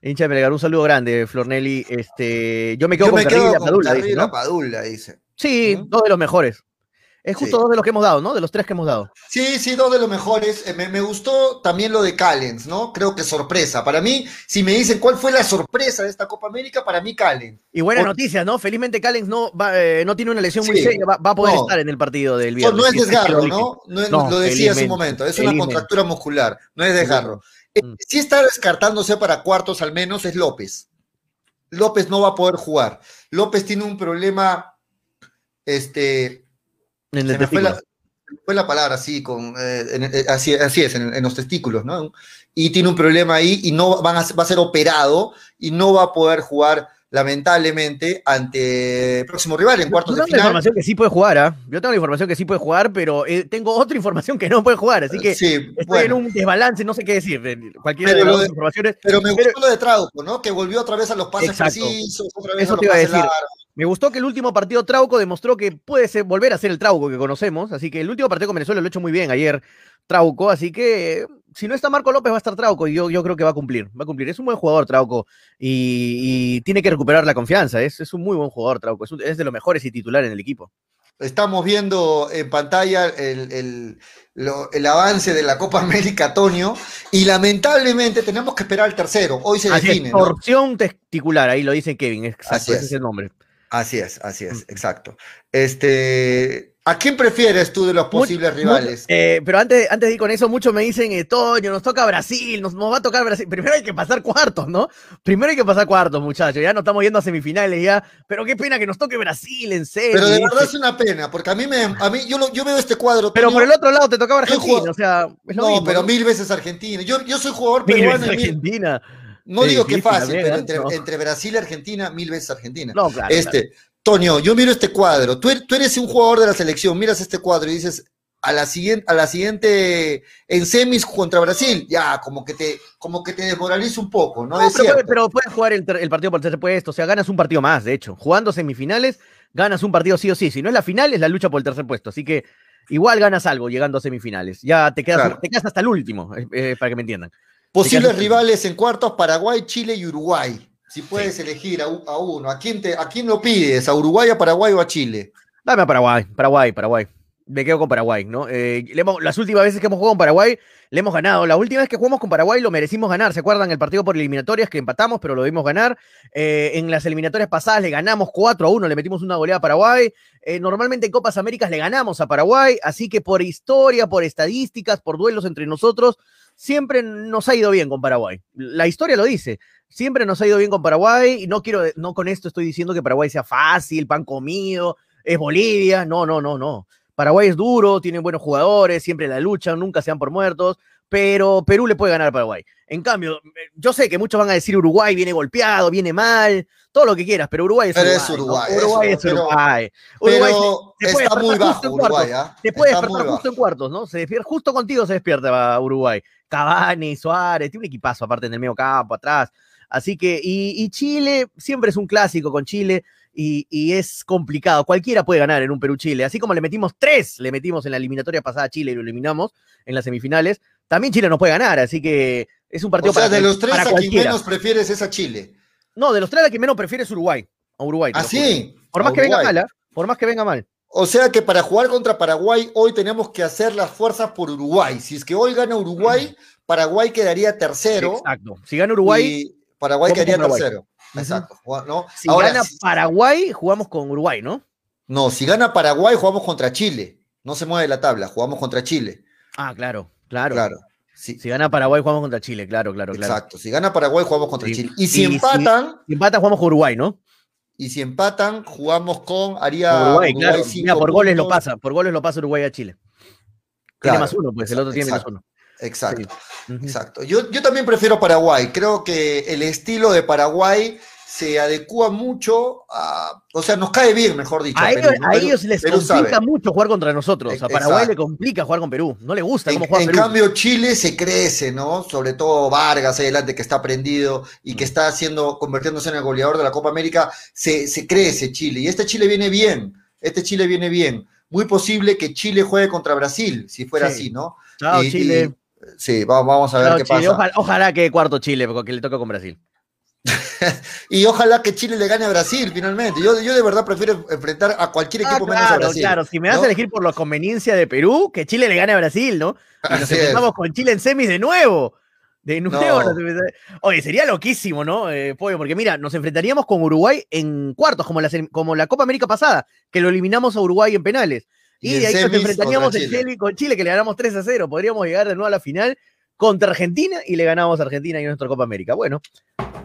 Hincha Melgar. Un saludo grande, Flornelli. Este, yo me quedo Yo con me quedo con Padula, dice, ¿no? Padula, dice. Sí, dos de los mejores. Es justo Sí. dos de los que hemos dado, ¿no? De los tres que hemos dado. Sí, sí, dos de los mejores. Eh, Me, me gustó también lo de Callens, ¿no? Creo que sorpresa. Para mí, si me dicen cuál fue la sorpresa de esta Copa América, para mí Callens. Y buenas Por- noticias, ¿no? Felizmente Callens no, va, eh, no tiene una lesión muy seria, va, va a poder No. estar en el partido del viernes. no es desgarro. ¿no? No lo decía hace un momento. Es una contractura muscular, no es desgarro. Eh, Mm. Si está descartándose para cuartos al menos es López. López no va a poder jugar. López tiene un problema, este, En el se me fue la, fue palabra, sí, con, eh, en- eh, así, así es, en, en los testículos, ¿no? Y tiene un problema ahí y no van a, va a ser operado y no va a poder jugar, lamentablemente, ante el próximo rival en Yo cuartos tengo de la final. información que sí puede jugar, ¿ah? Yo tengo la información que sí puede jugar, pero eh, tengo otra información que no puede jugar, así que sí, estoy bueno. en un desbalance, no sé qué decir. eh, Cualquiera Pero de las de- informaciones. Pero me Pero- gustó lo de Trauco, ¿no? Que volvió otra vez a los pases Exacto. precisos, otra vez Eso a los te iba a pases decir. largos. Me gustó que el último partido Trauco demostró que puede ser- volver a ser el Trauco que conocemos, así que el último partido con Venezuela lo ha hecho muy bien ayer Trauco, así que si no está Marco López va a estar Trauco y yo, yo creo que va a cumplir, va a cumplir. Es un buen jugador Trauco y, y tiene que recuperar la confianza, es, es un muy buen jugador Trauco, es, un- es de los mejores y titular en el equipo. Estamos viendo en pantalla el, el- lo- el avance de la Copa América, Tonio, y lamentablemente tenemos que esperar al tercero. Hoy se Así define, torsión testicular, ahí lo dice Kevin, exacto, Así ese es. es el nombre. Así es, así es, exacto. Este, ¿A quién prefieres tú de los posibles rivales? Eh, pero antes, antes de ir con eso, muchos me dicen, eh, Toño, nos toca Brasil, nos, nos va a tocar Brasil. Primero hay que pasar cuartos, ¿no? Primero hay que pasar cuartos, muchachos. Ya no estamos yendo a semifinales ya. Pero qué pena que nos toque Brasil, en serio. Pero de verdad es una pena, porque a mí me, a mí, yo, lo- yo veo este cuadro. Pero por el otro lado te tocaba Argentina, o sea, es lo no, mismo. pero ¿no? mil veces Argentina. Yo, yo soy jugador Mil peruano. veces y mil- Argentina. No Es digo que fácil, pero entre, No. entre Brasil y Argentina, mil veces Argentina. No, claro, este, Toño, yo miro este cuadro. Tú, er- tú eres un jugador de la selección, miras este cuadro y dices, a la siguiente, a la siguiente en semis contra Brasil, ya, como que te, como que te desmoraliza un poco, ¿no? Pero, puedes- pero puedes jugar el, partido por el tercer puesto, o sea, ganas un partido más, de hecho. Jugando semifinales, ganas un partido sí o sí. Si no es la final, es la lucha por el tercer puesto. Así que igual ganas algo llegando a semifinales. Ya te quedas, Claro. te quedas hasta el último, eh, eh, para que me entiendan. Posibles rivales en cuartos, Paraguay, Chile y Uruguay. Si puedes elegir a, uno, ¿a quién, te, ¿a quién lo pides? ¿A Uruguay, a Paraguay o a Chile? Dame a Paraguay, Paraguay, Paraguay. Me quedo con Paraguay, ¿no? Eh, le hemos- las últimas veces que hemos jugado con Paraguay, le hemos ganado. La última vez que jugamos con Paraguay lo merecimos ganar. ¿Se acuerdan el partido por eliminatorias que empatamos, pero lo debimos ganar? Eh, en las eliminatorias pasadas le ganamos 4 a 1, le metimos una goleada a Paraguay. Eh, normalmente en Copas Américas le ganamos a Paraguay, así que por historia, por estadísticas, por duelos entre nosotros, siempre nos ha ido bien con Paraguay. La historia lo dice. Siempre nos ha ido bien con Paraguay y no quiero, no con esto estoy diciendo que Paraguay sea fácil, pan comido, es Bolivia. No, no, no, no. Paraguay es duro, tiene buenos jugadores, siempre la luchan, nunca se dan por muertos, pero Perú le puede ganar a Paraguay. En cambio, eh, yo sé que muchos van a decir Uruguay viene golpeado, viene mal, todo lo que quieras, pero Uruguay es Pero Uruguay. es ¿no? Uruguay, Uruguay eso, es pero- Uruguay. Uruguay se- se está muy bajo Uruguay, cuartos. ¿ah? Te puede despertar justo bajo. en cuartos, ¿no? Se despierta, justo contigo se despierta Uruguay. Cavani, Suárez, tiene un equipazo aparte en el medio campo, atrás. Así que, y, y Chile, siempre es un clásico con Chile y, y es complicado. Cualquiera puede ganar en un Perú-Chile. Así como le metimos tres, le metimos en la eliminatoria pasada a Chile y lo eliminamos en las semifinales, también Chile no puede ganar. Así que es un partido O sea, para, de los tres, a quien menos prefieres es a Chile. No, de los tres, a quien menos prefiere es Uruguay. A Uruguay. te ¿Ah? Por más que venga mal, ¿ah? Por más que venga mal. O sea que para jugar contra Paraguay hoy tenemos que hacer las fuerzas por Uruguay. Si es que hoy gana Uruguay, Paraguay quedaría tercero. Exacto. Si gana Uruguay, y Paraguay quedaría tercero. Exacto. ¿no? si Ahora, gana Paraguay, jugamos con Uruguay, ¿no? no, si gana Paraguay, jugamos contra Chile. No se mueve la tabla, jugamos contra Chile. Ah, claro, claro. Claro. Sí, Si gana Paraguay, jugamos contra Chile, claro, claro, claro. exacto. Si gana Paraguay, jugamos contra Sí. Chile. Y si Y empatan, Si empata, jugamos con Uruguay, ¿no? Y si empatan, jugamos con haría Uruguay, Uruguay claro. Mira, por goles lo pasa, por goles lo pasa Uruguay a Chile. Tiene más uno, pues el otro tiene menos Exacto. uno. Exacto. Sí. Exacto. Yo, yo también prefiero Paraguay. Creo que el estilo de Paraguay se adecua mucho a. O sea, nos cae bien, mejor dicho. A ellos, ¿no? a Perú- ellos les Perú complica sabe. mucho jugar contra nosotros. A Ex- Paraguay le complica jugar con Perú. No le gusta En, cómo juega en Perú. cambio, Chile se crece, ¿no? Sobre todo Vargas, ahí adelante, que está prendido y Mm. que está haciendo, convirtiéndose en el goleador de la Copa América, se, se crece Chile. Y este Chile viene bien. Este Chile viene bien. Muy posible que Chile juegue contra Brasil, si fuera Sí. así, ¿no? Chao, Y- Chile. y- sí, va- vamos a ver Chao, qué Chile. pasa. Ojalá, ojalá que cuarto Chile, porque le toca con Brasil. Y ojalá que Chile le gane a Brasil finalmente. Yo, yo de verdad prefiero enfrentar a cualquier Ah, equipo menos a claro, Brasil. claro. Si me das ¿no? a elegir por la conveniencia de Perú, que Chile le gane a Brasil, ¿no? Y nos es. empezamos con Chile en semis de nuevo. De nuevo. No. nos empezamos- Oye, sería loquísimo, ¿no? Eh, Pollo, porque mira, nos enfrentaríamos con Uruguay en cuartos, como la, sem- como la Copa América pasada, que lo eliminamos a Uruguay en penales. Y, de ahí nos enfrentaríamos en. Chile, con Chile, que le ganamos 3 a 0. Podríamos llegar de nuevo a la final contra Argentina y le ganamos a Argentina en nuestra Copa América. Bueno,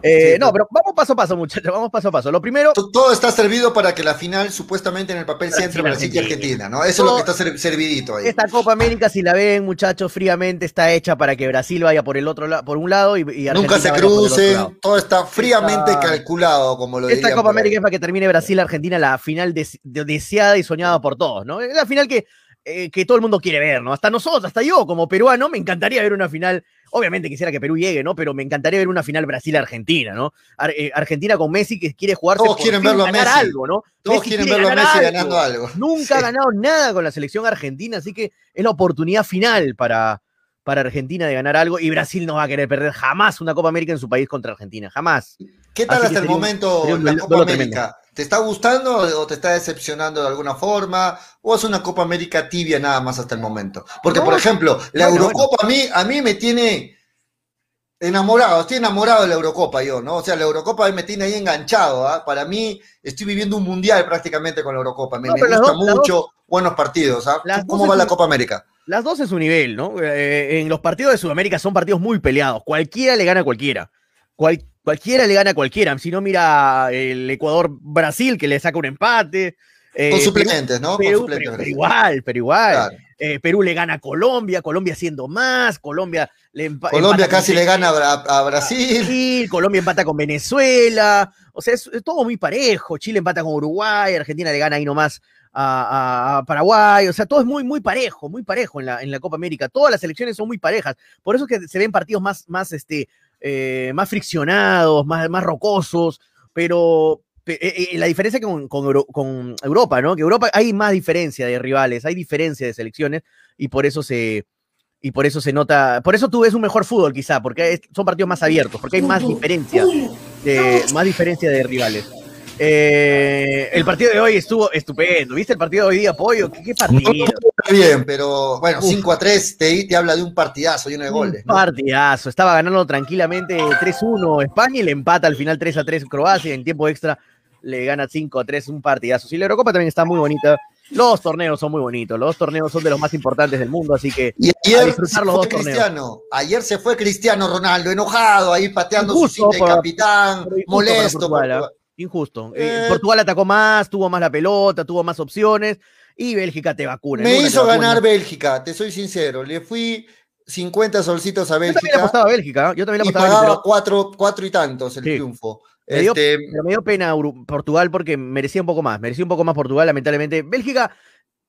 eh, Sí, no, pero- vamos paso a paso, muchachos, vamos paso a paso. Lo primero, To- Todo está servido para que la final supuestamente en el papel sea entre Brasil, y Argentina. ¿no? Eso es lo que está ser- servidito ahí. Esta Copa América, si la ven, muchachos, fríamente está hecha para que Brasil vaya por el otro lado, por un lado y, y Argentina Nunca se crucen, todo está fríamente Esta- calculado, como lo Esta Copa. América es para que termine Brasil-Argentina, la final des- de- deseada y soñada por todos, ¿no? Es la final que, eh, que todo el mundo quiere ver, ¿no? Hasta nosotros, hasta yo, como peruano, me encantaría ver una final. Obviamente quisiera que Perú llegue, ¿no? Pero me encantaría ver una final Brasil-Argentina, ¿no? Ar- eh, Argentina con Messi que quiere jugarse Todos por quieren verlo a ganar Messi. algo, ¿no? Todos Messi quieren quiere verlo a Messi algo. ganando algo. Nunca ha ganado nada con la selección argentina, así que es la oportunidad final para, para Argentina de ganar algo y Brasil no va a querer perder jamás una Copa América en su país contra Argentina, jamás. ¿Qué tal Así hasta el momento un la Copa América? ¿Te está gustando o te está decepcionando de alguna forma? ¿O es una Copa América tibia nada más hasta el momento? Porque, No, por ejemplo, la bueno, Eurocopa A, mí, a mí me tiene Enamorado, estoy enamorado de la Eurocopa yo, ¿no? O sea, la Eurocopa me tiene ahí enganchado, ¿ah? Para mí, estoy viviendo un mundial prácticamente con la Eurocopa. Me, No, me gusta dos- mucho, buenos partidos, ¿ah? ¿Cómo va la Copa América? Las dos es su nivel, ¿no? Eh, en los partidos de Sudamérica son partidos muy peleados. Cualquiera le gana a cualquiera. Cual- cualquiera le gana a cualquiera. Si no, mira el Ecuador-Brasil que le saca un empate. Eh, Con Perú- suplentes, ¿no? Con Perú, suplentes. pero, igual, pero igual. Claro. Eh, Perú le gana a Colombia, Colombia haciendo más, Colombia le empa- Colombia casi con le gana a, Bra- a Brasil. Brasil, Colombia empata con Venezuela, o sea, es, es todo muy parejo. Chile empata con Uruguay, Argentina le gana ahí nomás a, a- a Paraguay, o sea, todo es muy, muy parejo, muy parejo en la, en la Copa América. Todas las elecciones son muy parejas, por eso es que se ven partidos más, más, este, eh, más friccionados, más, más rocosos, pero pe- eh, eh, la diferencia con, con Euro- con Europa, ¿no? Que Europa hay más diferencia de rivales, hay diferencia de selecciones y por eso se y por eso se nota, por eso tú ves un mejor fútbol quizá, porque es- son partidos más abiertos, porque hay más diferencia de más diferencia de rivales. Eh, el partido de hoy estuvo estupendo. ¿Viste el partido de hoy día, Pollo? ¿Qué, qué partido? Está bien, pero bueno, Uf. 5 a 3 te, te habla de un partidazo lleno de goles. Un ¿no? partidazo. Estaba ganando tranquilamente 3-1 España y le empata al final 3-3 Croacia. En tiempo extra le gana 5-3. Un partidazo. Sí, la Eurocopa también está muy bonita. Los torneos son muy bonitos. Los torneos son de los más importantes del mundo. Así que Y a ayer se disfrutar los fue dos torneos. Cristiano. Ayer se fue Cristiano Ronaldo, enojado, ahí pateando su Injusto cinta de capitán, molesto. para Portugal, por- ¿ah? Injusto. Eh, Eh. Portugal atacó más, tuvo más la pelota, tuvo más opciones y Bélgica te vacuna. Me hizo vacuna. ganar Bélgica, te soy sincero. Le fui 50 solcitos a Yo también le Bélgica apostaba a Bélgica. ¿eh? Yo también le y apostaba a Bélgica. pagaba pero- cuatro, cuatro y tantos el Sí. triunfo. Me dio, Este, pero me dio pena Portugal porque merecía un poco más. Merecía un poco más Portugal, lamentablemente. Bélgica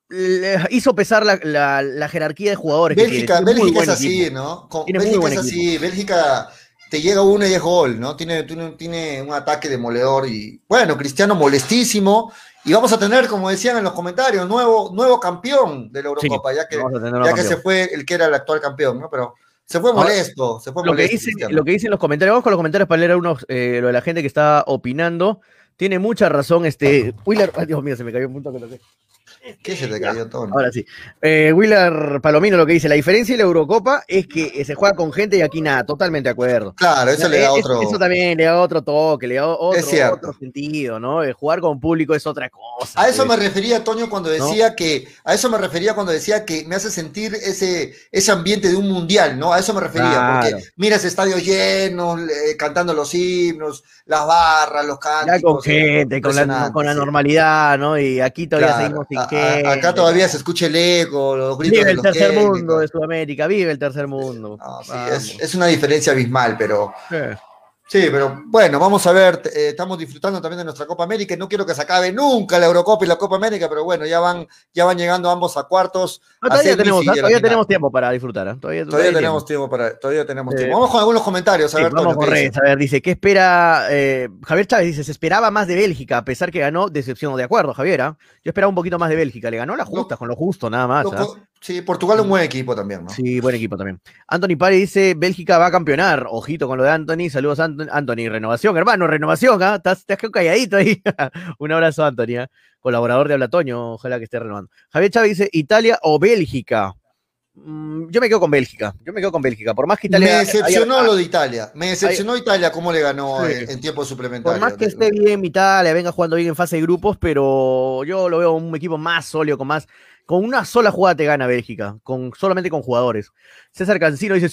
le hizo pesar la, la- la jerarquía de jugadores. que Bélgica, muy Bélgica es así, equipo. ¿no? Con- Bélgica es así, Bélgica te llega uno y es gol, ¿no? Tiene, tiene, tiene un ataque demoledor y bueno, Cristiano molestísimo. Y vamos a tener, como decían en los comentarios, nuevo, nuevo campeón de la Sí, Eurocopa, ya que, a ya que se fue el que era el actual campeón, ¿no? Pero se fue Ahora, molesto, se fue Lo que, molesto. dicen, lo que dicen los comentarios, vamos con los comentarios para leer algunos, eh, lo de la gente que está opinando. Tiene mucha razón este Willer. Ay, Dios mío, se me cayó un punto que toqué. ¿Qué se te cayó todo? Ahora sí. Eh, Willer Palomino lo que dice, la diferencia de la Eurocopa es que eh, se juega con gente y aquí nada, totalmente de acuerdo. Claro, eso le da otro. Eso también le da otro toque, le da otro, otro sentido, ¿no? Eh, jugar con público es otra cosa. A eso me refería, Toño, cuando decía que, a eso me refería cuando decía que me hace sentir ese, ese ambiente de un mundial, ¿no? A eso me refería, Claro. porque miras estadios llenos, eh, cantando los himnos, las barras, los Ya cánticos. con gente, con la, con la normalidad, ¿no? Y aquí todavía Claro. seguimos sin A- a- acá todavía se escucha el eco, los gritos Vive de el los tercer técnicos. mundo de Sudamérica, vive el tercer mundo. No, sí, es, es una diferencia abismal, pero Eh. Sí, pero bueno, vamos a ver, eh, estamos disfrutando también de nuestra Copa América y no quiero que se acabe nunca la Eurocopa y la Copa América, pero bueno, ya van, ya van llegando ambos a cuartos. No, todavía tenemos, a la todavía tenemos tiempo para disfrutar. ¿eh? Todavía, tenemos tiempo para, todavía tenemos Eh, tiempo. Vamos con algunos comentarios, a Sí, ver, vamos con a ver, dice, ¿qué espera? Javier Chávez dice, se esperaba más de Bélgica, a pesar que ganó, decepción, de acuerdo, Javier, ¿ah? Yo esperaba un poquito más de Bélgica, le ganó la justa, con lo justo, nada más. ¿ah? Sí, Portugal es un buen equipo también, ¿no? Sí, buen equipo también. Anthony Pari dice, Bélgica va a campeonar. Ojito con lo de Anthony. Saludos, Anthony. Anthony. Renovación, hermano, renovación, ¿ah? Estás, estás quedado calladito ahí. Un abrazo, Anthony, ¿ah? colaborador de Habla Toño. Ojalá que esté renovando. Javier Chávez dice, ¿Italia o Bélgica? Mm, yo me quedo con Bélgica. Yo me quedo con Bélgica. Por más que Italia... me decepcionó haya- lo de Italia. Me decepcionó Italia cómo le ganó Sí. en, en tiempo suplementario. Por más que esté bien Italia, venga jugando bien en fase de grupos, pero yo lo veo un equipo más sólido, con más, con una sola jugada te gana Bélgica, con solamente con jugadores. César Cancino dice.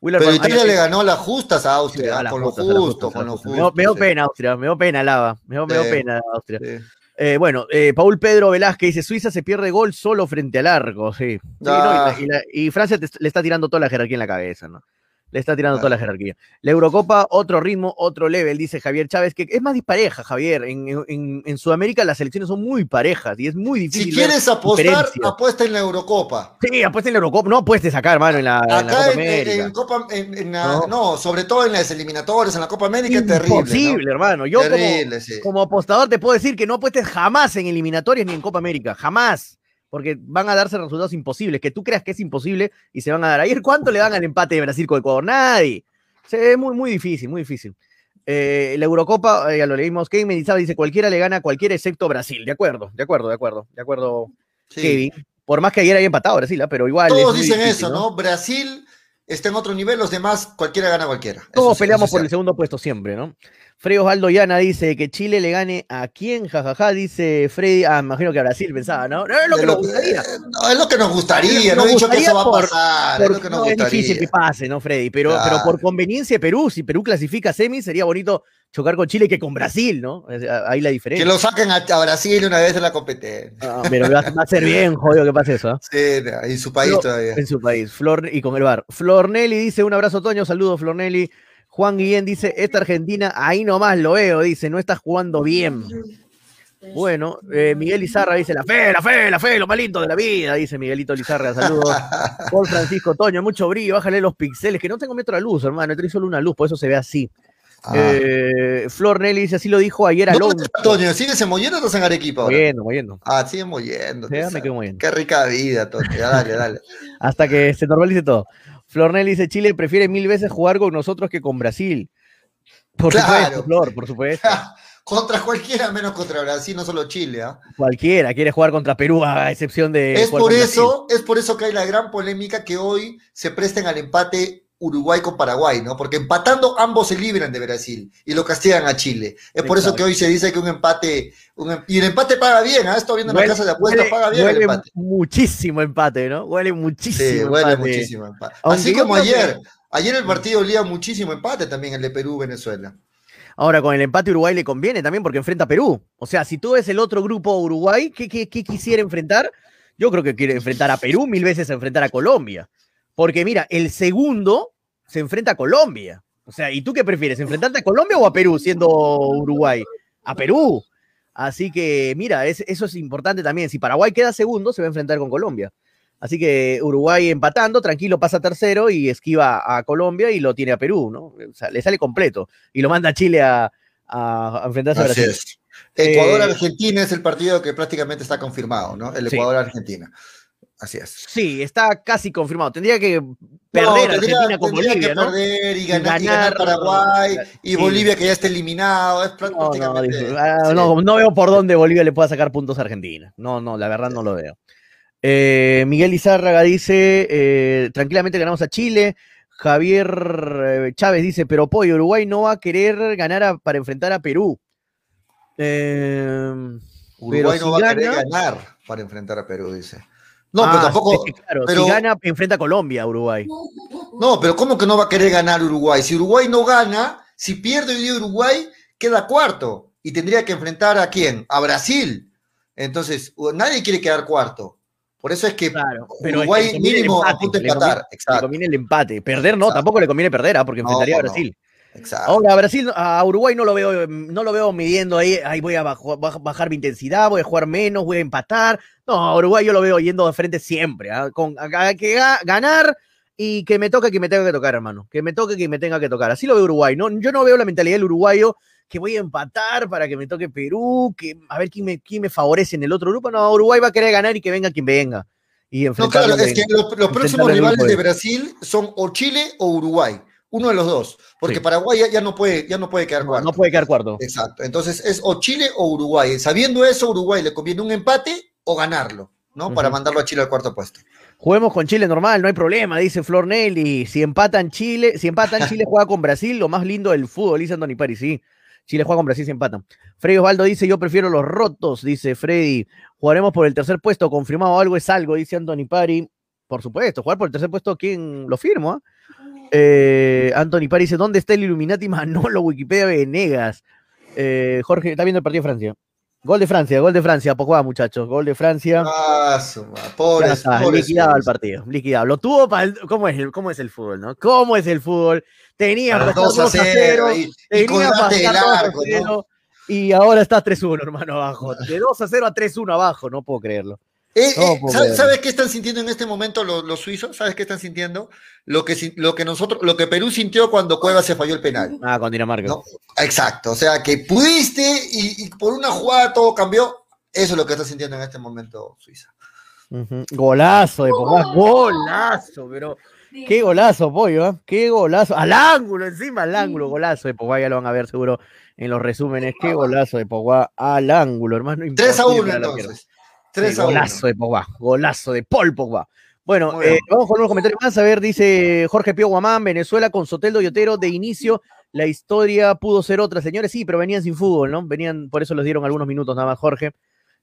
Willer Pero Italia le ganó las justas a sí, Austria, a las con lo justas, las justo, justas, con lo. Me dio- me dio sí. pena Austria, me dio pena Lava, me dio, Sí. pena Austria. Eh, bueno, eh, Paul Pedro Velázquez dice, Suiza se pierde gol solo frente al arco, sí. Sí, no, y Ah. la- y, la- y Francia te- le está tirando toda la jerarquía en la cabeza, ¿no? Le está tirando toda la jerarquía. La Eurocopa, otro ritmo, otro level, dice Javier Chávez, que es más dispareja, Javier. En, en- en Sudamérica las selecciones son muy parejas y es muy difícil. Si quieres apostar, apuesta en la Eurocopa. Sí, apuesta en la Eurocopa. No apuestes acá, hermano, en la, en la Copa Acá en, América. Copa, la- No. no. sobre todo en las eliminatorias, en la Copa América es terrible. ¿no? Imposible, hermano. Yo como, Terrible, sí. como apostador te puedo decir que no apuestes jamás en eliminatorias ni en Copa América, jamás, porque van a darse resultados imposibles, que tú creas que es imposible y se van a dar. Ayer, ¿cuánto le dan al empate de Brasil con Ecuador? Nadie. Se ve muy, muy difícil, muy difícil. Eh, la Eurocopa, eh, ya lo leímos, Kevin Mendizábal dice, cualquiera le gana a cualquiera excepto Brasil. De acuerdo, de acuerdo, de acuerdo, de acuerdo, Sí. Kevin. Por más que ayer haya empatado Brasil, ¿ah? pero igual. Todos dicen difícil, eso, ¿no? Brasil está en otro nivel, los demás, cualquiera gana a cualquiera. Todos peleamos eso por el segundo puesto siempre, ¿no? Freddy Osvaldo Llana dice que Chile le gane a quién, jajaja, dice Freddy, ah, imagino que a Brasil pensaba, ¿no? No es lo que nos que- gustaría. No, es lo que nos gustaría, no he dicho que eso va a pasar, Por- es lo que nos no, es gustaría. difícil que pase, ¿no, Freddy? Pero, pero por conveniencia de Perú, si Perú clasifica a semi, sería bonito chocar con Chile que con Brasil, ¿no? Ahí la Que diferencia. lo saquen a, a Brasil una vez de la competencia. Ah, pero va, va a ser bien, jodido que pase eso, ¿ah? Sí, en su país todavía. En su país. Flor, y con el bar. Flornelli dice: Un abrazo, Toño. Saludos, Flornelli. Juan Guillén dice: Esta Argentina, ahí nomás lo veo. Dice: No está jugando bien. Bueno, eh, Miguel Lizarra dice: La fe, la fe, la fe, lo más lindo de la vida. Dice Miguelito Lizarra. Saludos. Paul Francisco Toño, mucho brillo. Bájale los pixeles, que no tengo metro de luz, hermano. Tengo solo una luz, por eso se ve así. Ah. Eh, Flor Nelly dice: Así lo dijo ayer ¿Dónde Alonso. Toño? ¿Sigues en Mollendo o estás en Arequipa ahora? Moviendo. Ah, sigue moviendo. Sí, me quedo moviendo. Qué rica vida, Toño. Dale, dale. hasta que se normalice todo. Flornel dice, Chile prefiere mil veces jugar con nosotros que con Brasil. Por Claro. supuesto, Flor, por supuesto. contra cualquiera menos contra Brasil, no solo Chile. ¿ah? Cualquiera quiere jugar contra Perú, a excepción de... Es por eso, es por eso que hay la gran polémica que hoy se presten al empate Uruguay con Paraguay, ¿no? Porque empatando ambos se libran de Brasil y lo castigan a Chile. Es por eso que hoy se dice que un empate, un em- y el empate paga bien, ¿ah? Estoy viendo en la casa de apuestas, paga bien el empate. muchísimo empate, ¿no? Huele muchísimo Sí, huele empate. muchísimo empate. Aunque Así como que- ayer. Ayer el partido olía muchísimo empate también, el de Perú-Venezuela. Ahora, con el empate Uruguay le conviene también porque enfrenta a Perú. O sea, si tú ves el otro grupo Uruguay, ¿qué, qué, qué quisiera enfrentar? Yo creo que quiere enfrentar a Perú mil veces a enfrentar a Colombia. Porque mira, el segundo se enfrenta a Colombia. O sea, ¿y tú qué prefieres? ¿Enfrentarte a Colombia o a Perú siendo Uruguay? A Perú. Así que, mira, es- eso es importante también. Si Paraguay queda segundo, se va a enfrentar con Colombia. Así que Uruguay empatando, tranquilo, pasa tercero y esquiva a Colombia y lo tiene a Perú, ¿no? O sea, le sale completo y lo manda a Chile a, enfrentarse a Brasil. Ecuador-Argentina Eh, es el partido que prácticamente está confirmado, ¿no? El Sí. Así es. Sí, está casi confirmado. Tendría que No, perder tendría- Argentina con Bolivia, que ¿no? perder y ganar, y ganar, Paraguay y sí. Bolivia que ya está eliminado. Es No, no, ah, sí. no, no veo por dónde Bolivia le pueda sacar puntos a Argentina. No, no, la verdad no lo veo. Eh, Miguel Izárraga dice, eh, tranquilamente ganamos a Chile. Javier eh, Chávez dice, pero Pollo, Uruguay no va a querer ganar a- para enfrentar a Perú. Eh, Uruguay pero no va a querer gana- ganar para enfrentar a Perú, dice. No, Ah, pero tampoco. que claro, pero- si gana, enfrenta a Colombia, Uruguay. No, pero ¿cómo que no va a querer ganar Uruguay? Si Uruguay no gana, si pierde hoy día Uruguay, queda cuarto. Y tendría que enfrentar a quién? A Brasil. Entonces, nadie quiere quedar cuarto. Por eso es que Claro, pero Uruguay es que mínimo empate, apunta a le empatar. conviene- Le conviene el empate. Perder no, Exacto. tampoco le conviene perder, ¿ah? porque No, enfrentaría a. Brasil. Exacto. Ahora, a Brasil, a Uruguay no lo veo, no lo veo midiendo ahí, ahí voy a bajo- bajar mi intensidad, voy a jugar menos, voy a empatar. No, a Uruguay yo lo veo yendo de frente siempre, ¿ah? con a- a que ga- ganar y que me toque que me tenga que tocar, hermano. Que me toque que me tenga que tocar. Así lo veo Uruguay. No, yo no veo la mentalidad del uruguayo que voy a empatar para que me toque Perú, que a ver quién me, quién me favorece en el otro grupo. No, Uruguay va a querer ganar y que venga quien venga. Y No, claro, es que lo- los próximos rivales de- Brasil son o Chile o Uruguay. Uno de los dos. Porque Sí. Paraguay ya, ya no puede, ya no puede quedar cuarto. no puede quedar cuarto. Exacto. Entonces es o Chile o Uruguay. Sabiendo eso, Uruguay le conviene un empate o ganarlo, ¿no? Para mandarlo a Chile al cuarto puesto. Juguemos con Chile normal, no hay problema, dice Flor Nelly. Si empatan Chile, si empatan Chile juega con Brasil, lo más lindo del fútbol, dice Anthony Pari, sí. Chile juega con Brasil, si empatan. Freddy Osvaldo dice, yo prefiero los rotos, dice Freddy. Jugaremos por el tercer puesto, confirmado algo es algo, dice Anthony Pari. Por supuesto, jugar por el tercer puesto, ¿quién lo firma? Eh, Anthony Pari dice, ¿dónde está el Illuminati Manolo? Wikipedia Venegas. Eh, Jorge, está viendo el partido de Francia. Gol de Francia, gol de Francia, poco va, muchachos. Gol de Francia. Ah, liquidado el partido, liquidado. Lo tuvo para el, ¿cómo es, el- ¿Cómo es el fútbol, no? ¿Cómo es el fútbol? Tenía para estar 2 a 0 y, y tenía estar 2 a largo, ¿no? 0, y ahora está 3-1, hermano, abajo. De 2 a 0 a 3-1 abajo, no puedo creerlo. Eh, eh, puedo ¿sabes, qué están sintiendo en este momento los, los suizos? ¿Sabes qué están sintiendo? Lo que, sin- lo que nosotros, lo que Perú sintió cuando Cuevas se falló el penal. Ah, con Dinamarca. ¿no? Exacto, o sea que pudiste y, y por una jugada todo cambió. Eso es lo que está sintiendo en este momento Suiza. Golazo de Pogba, golazo, pero qué golazo, pollo, ¿eh? qué golazo. Al ángulo, encima al ángulo, golazo de Pogba, ya lo van a ver seguro en los resúmenes. Qué golazo de Pogba al ángulo, hermano. 3 a imposible 1 que la pierda. entonces. 3 Sí, a 1. golazo de Pogba, golazo de Paul Pogba. Bueno, eh, vamos con unos comentarios más. A ver, dice Jorge Pío Guamán, Venezuela con Soteldo y Otero de inicio. La historia pudo ser otra, señores. Sí, pero venían sin fútbol, ¿no? Venían, por eso les dieron algunos minutos nada más, Jorge.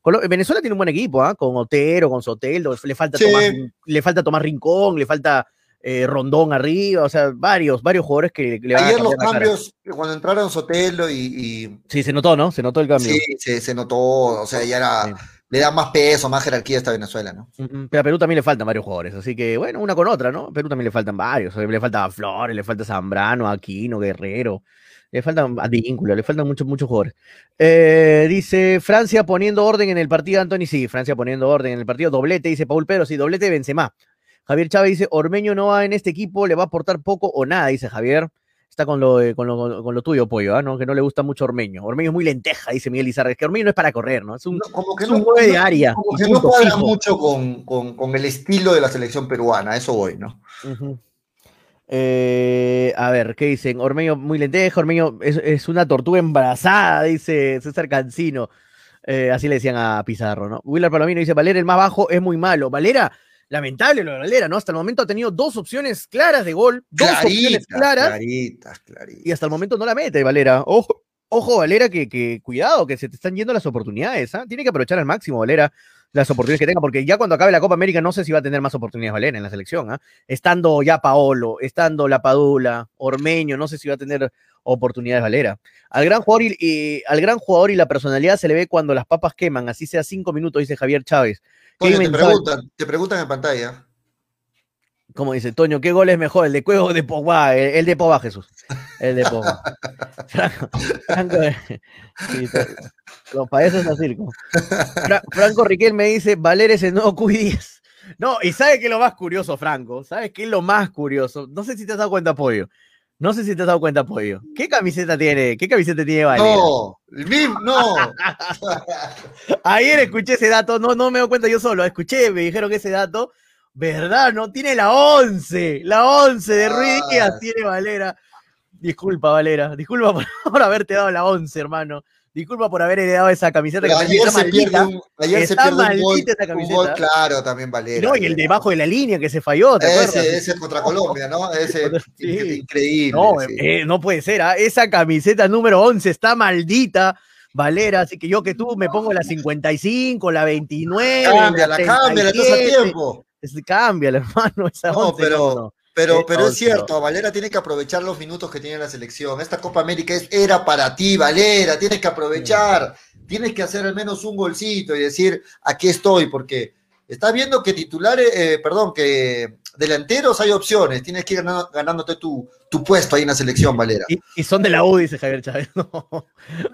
Colo- Venezuela tiene un buen equipo, ¿ah? Con Otero, con Soteldo. Le falta, Sí. Tomás, le falta Tomás Rincón, le falta eh, Rondón arriba. O sea, varios, varios jugadores que le van a Ayer los cambiar la cara. cambios, cuando entraron Sotelo y, y- Sí, se notó, ¿no? Se notó el cambio. sí, se, se notó, o sea, ya era, Sí. Le da más peso, más jerarquía a esta Venezuela, ¿no? Pero a Perú también le faltan varios jugadores, así que bueno, una con otra, ¿no? A Perú también le faltan varios. Le falta Flores, le falta Zambrano, Aquino, Guerrero, le faltan a le faltan muchos, muchos jugadores. Eh, dice Francia poniendo orden en el partido, Anthony, sí, Francia poniendo orden en el partido, doblete, dice Paul Pedro, sí, doblete de Benzema. Javier Chávez dice, Ormeño no va en este equipo, le va a aportar poco o nada, dice Javier. Está con lo, de- con lo, con lo tuyo, Pollo, ¿ah? ¿no? que no le gusta mucho Ormeño. Ormeño es muy lenteja, dice Miguel Izarra. Es que Ormeño no es para correr, ¿no? Es un, No, como que es un nueve de no- área. como que no cuadra mucho con, con- con el estilo de la selección peruana, eso voy, ¿no? Eh, a ver, ¿qué dicen? Ormeño muy lenteja, Ormeño es, es una tortuga embarazada, dice César Cancino. Eh, así le decían a Pizarro, ¿no? Willard Palomino dice, Valera el más bajo es muy malo. Valera, lamentable lo de Valera, ¿no? Hasta el momento ha tenido dos opciones claras de gol, dos opciones claras, claritas, claritas. y hasta el momento no la mete Valera. Ojo, ojo Valera, que, que cuidado, que se te están yendo las oportunidades, ¿ah? Tiene que aprovechar al máximo Valera las oportunidades que tenga, porque ya cuando acabe la Copa América no sé si va a tener más oportunidades Valera en la selección, ¿ah? Estando ya Paolo, estando La Padula, Ormeño, no sé si va a tener oportunidades Valera. Al gran jugador y, y- al gran jugador y la personalidad se le ve cuando las papas queman, así sea cinco minutos, dice Javier Chávez. Oye, te preguntan, te preguntan en pantalla. como dice Toño, ¿qué gol es mejor? ¿El de Cuevo o de Pogba? El, el de Pogba, Jesús. El de Pogba. Franco, Franco, sí, to- los payasos a circo. Fra- Franco Riquel me dice, Valer es el nuevo Q10. No, y ¿sabe qué es lo más curioso, Franco? ¿Sabes qué es lo más curioso? No sé si te has dado cuenta, Pollo. No sé si te has dado cuenta, Pollo. ¿Qué camiseta tiene? ¿Qué camiseta tiene Valer? No, el mismo, no. Ayer escuché ese dato, no, no me doy cuenta yo solo, escuché, me dijeron que ese dato, ¿verdad? No tiene la 11, la 11 de Ruiz Ah. Díaz tiene Valera. Disculpa, Valera, disculpa por, por haberte dado la 11, hermano. Disculpa por haber heredado esa camiseta que ayer se pierde un, ayer se Está pierde un gol, maldita esa un camiseta. gol claro también Valera. No, y el debajo de la línea que se falló, ¿te acuerdas? Ese, ese contra Colombia, ¿no? Ese Sí. increíble. No, sí. eh, no puede ser, ¿ah? esa camiseta número 11 está maldita, Valera, así que yo que tú me pongo la 55, la 29, Cámbiala, cámbiala, estás a 37. tiempo. Es- Cámbiala, hermano, esa No, 11, pero- no. Pero, pero es cierto, Valera tiene que aprovechar los minutos que tiene la selección. Esta Copa América es, era para ti, Valera, tienes que aprovechar, tienes que hacer al menos un golcito y decir, aquí estoy, porque estás viendo que titulares, eh, perdón, que delanteros hay opciones, tienes que ir ganando- ganándote tu, tu puesto ahí en la selección, Valera. Y, y son de la U, dice Javier Chávez. No.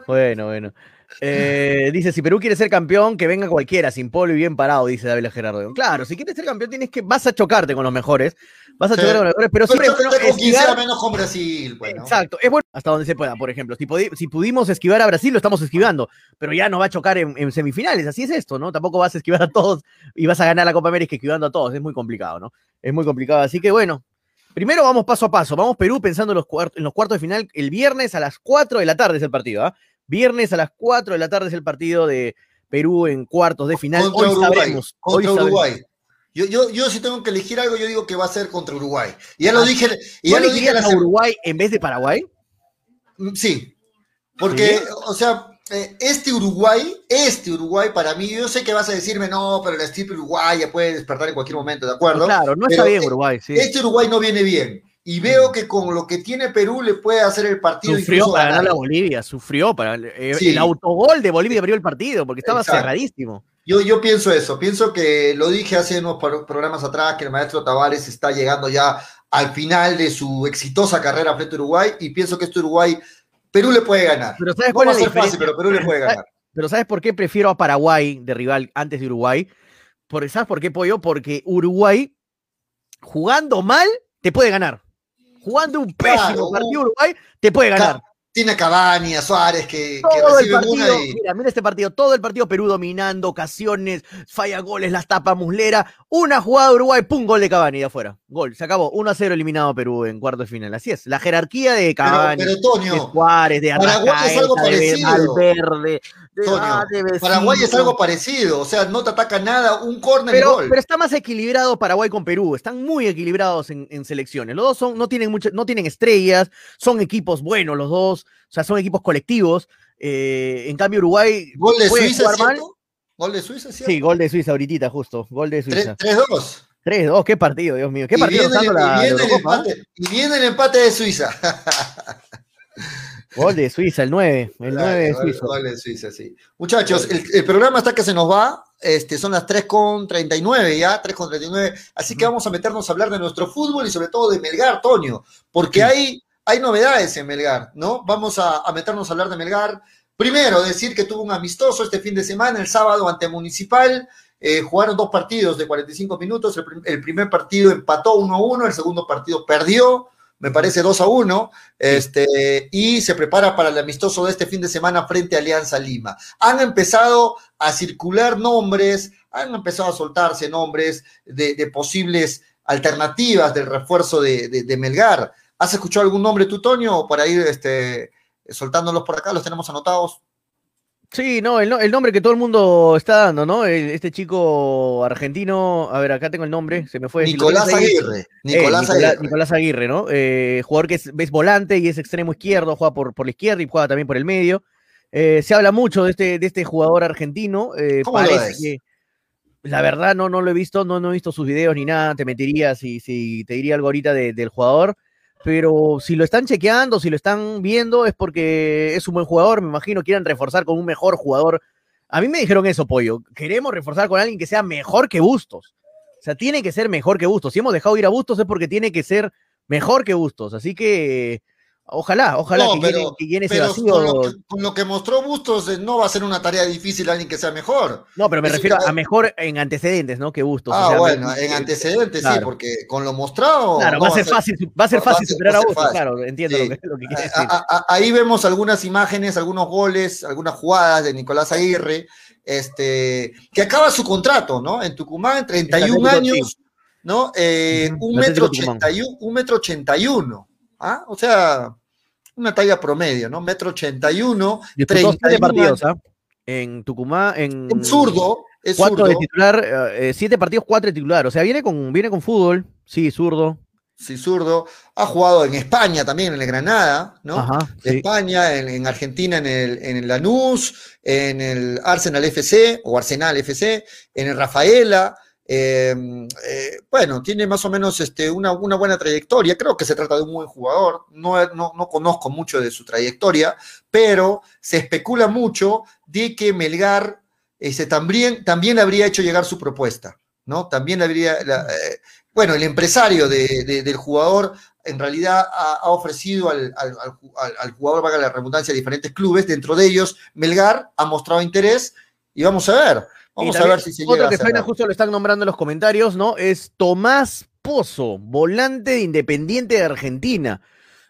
Bueno, bueno. Eh, dice, si Perú quiere ser campeón, que venga cualquiera, sin polo y bien parado, dice David Gerardo. Claro, si quieres ser campeón, tienes que, vas a chocarte con los mejores, vas a Sí. chocar con los mejores, pero siempre Pero bueno quien sea esquivar- menos con Brasil, pues, ¿no? Exacto, es bueno hasta donde se pueda, por ejemplo. Si, si pudimos esquivar a Brasil, lo estamos esquivando, pero ya nos va a chocar en, en semifinales, así es esto, ¿no? Tampoco vas a esquivar a todos y vas a ganar la Copa América esquivando a todos, es muy complicado, ¿no? Es muy complicado, así que bueno. Primero vamos paso a paso, vamos Perú pensando en los, en los cuartos de final, el viernes a las 4 de la tarde es el partido, ¿ah? Viernes a las 4 de la tarde es el partido de Perú en cuartos de final. Contra Hoy Uruguay. sabremos. hoy sabremos. Uruguay. Yo, yo, yo si tengo que elegir algo, yo digo que va a ser contra Uruguay. Y ya lo Ah. dije, y ¿Tú ya lo dije la a. Uruguay en vez de Paraguay? Mm, Sí, porque, o sea, eh, este Uruguay, este Uruguay para mí, yo sé que vas a decirme, no, pero la estirpe uruguaya puede despertar en cualquier momento, ¿de acuerdo? Claro, no está Pero, bien eh, Uruguay, sí. Este Uruguay no viene bien. Y veo que con lo que tiene Perú le puede hacer el partido Sufrió para ganar a Bolivia, sufrió para eh, Sí. el autogol de Bolivia abrió el partido porque estaba Exacto. cerradísimo. Yo, yo pienso eso, pienso que lo dije hace unos pro- programas atrás, que el maestro Tavares está llegando ya al final de su exitosa carrera frente a Uruguay y pienso que este Uruguay, Perú le puede ganar. Pero ¿sabes No cuál va a ser fácil, pero Perú le puede ganar. Pero ¿sabes por qué prefiero a Paraguay de rival antes de Uruguay? Porque, ¿Sabes por qué, Pollo? Porque Uruguay, jugando mal, te puede ganar. Jugando un pésimo Claro, partido Uruguay, te puede ganar. tiene a Cavani, a Suárez, que, que Todo el reciben partido, una y... mira, mira este partido, todo el partido Perú dominando, ocasiones, falla goles, las tapa Muslera, una jugada de Uruguay, pum, gol de Cavani de afuera. Gol, se acabó, 1 a 0 eliminado Perú en cuarto de final. Así es, la jerarquía de Cavani, pero, Toño, de Suárez, de Paraguay es algo Arrascaeta, de. Valverde, ah. Paraguay es algo parecido, o sea, no te ataca nada, un córner Pero, gol. pero está más equilibrado Paraguay con Perú, están muy equilibrados en, en selecciones. Los dos son, no tienen mucho, no tienen estrellas, son equipos buenos los dos, o sea, son equipos colectivos. eh, en cambio, Uruguay Gol de Suiza, mal. Gol de Suiza, ¿cierto? Sí, gol de Suiza ahorita, justo. Gol de Suiza. 3-2. 3-2, qué partido, Dios mío. ¿Qué Y partido viene, el- la, y viene la el Eurocopa, empate, y viene el empate de Suiza. Gol de Suiza, el 9. El 9 de Suiza. gol de Suiza, sí. Muchachos, el, el programa está que se nos va. Este, son las 3.39 ya, 3.39. Así que vamos a meternos a hablar de nuestro fútbol y sobre todo de Melgar, Toño. Porque hay, hay novedades en Melgar, ¿no? Vamos a, a meternos a hablar de Melgar. Primero, decir que tuvo un amistoso este fin de semana, el sábado ante Municipal. Eh, jugaron dos partidos de 45 minutos. El, prim- el primer partido empató 1-1, el segundo partido perdió, me parece 2-1. Este, y se prepara para el amistoso de este fin de semana frente a Alianza Lima. Han empezado a circular nombres, han empezado a soltarse nombres de, de posibles alternativas del refuerzo de, de- de Melgar. ¿Has escuchado algún nombre tú, Toño, o para ir este, soltándolos por acá? ¿Los tenemos anotados? Sí, no el, no- el nombre que todo el mundo está dando, ¿no? Este chico argentino, a ver, acá tengo el nombre, se me fue. lo Nicolás. Aguirre. Eh, Nicolás Aguirre. Nicolás Aguirre, ¿no? Eh, jugador que es, es volante y es extremo izquierdo, juega por, por la izquierda y juega también por el medio. Eh, se habla mucho de este, de este jugador argentino. eh, ¿Cómo lo parece ves? que, la verdad, no, no lo he visto, no, no he visto sus videos ni nada. Te mentiría si, si te diría algo ahorita de- del jugador. Pero si lo están chequeando, si lo están viendo, es porque es un buen jugador. Me imagino quieren reforzar con un mejor jugador. A mí me dijeron eso, Pollo. Queremos reforzar con alguien que sea mejor que Bustos. O sea, tiene que ser mejor que Bustos. Si hemos dejado ir a Bustos es porque tiene que ser mejor que Bustos. Así que ojalá, ojalá No, que, pero- llene, que llene ese Pero vacío. con lo, que, con lo que mostró Bustos, eh, no va a ser una tarea difícil alguien que sea mejor. No, pero me Eso refiero a mejor en antecedentes, ¿no? Que Bustos. o Ah, sea, bueno, me- en antecedentes sí, porque con lo mostrado. Claro, no va a ser fácil, va a ser fácil superar a Bustos, claro, entiendo Sí. lo, que, lo que quiere A- decir. a- a- ahí vemos algunas imágenes, algunos goles, algunas jugadas de Nicolás Aguirre, este, que acaba su contrato, ¿no? En Tucumán, 31 Atlético, años, ¿no? Eh, un, metro Tucumán. 81, un metro 81, ¿ah? O sea, una talla promedio, ¿no? Metro 81, Disputó siete 31 partidos. ¿ah? En Tucumán, en zurdo, es cuatro zurdo. de titular, eh, siete partidos, cuatro de titular. O sea, viene con, viene con fútbol, sí, zurdo. Sí, zurdo. Ha jugado en España también, en el Granada, ¿no? Ajá, de sí. España, en, en Argentina en el, en el Lanús, en el Arsenal FC o Arsenal FC, en el Rafaela. Eh, eh, bueno, tiene más o menos este, una, una buena trayectoria. Creo que se trata de un buen jugador. No, no, no conozco mucho de su trayectoria, pero se especula mucho de que Melgar este, también, también habría hecho llegar su propuesta. ¿no? También habría, la- eh, bueno, el empresario de- de- del jugador en realidad ha, ha ofrecido al, al- al ju- al- al jugador, valga la redundancia, diferentes clubes, dentro de ellos Melgar ha mostrado interés y vamos a ver, vamos a ver si se Otro llega que suena, justo lo están nombrando en los comentarios, ¿no? Es Tomás Pozo, volante de Independiente de Argentina.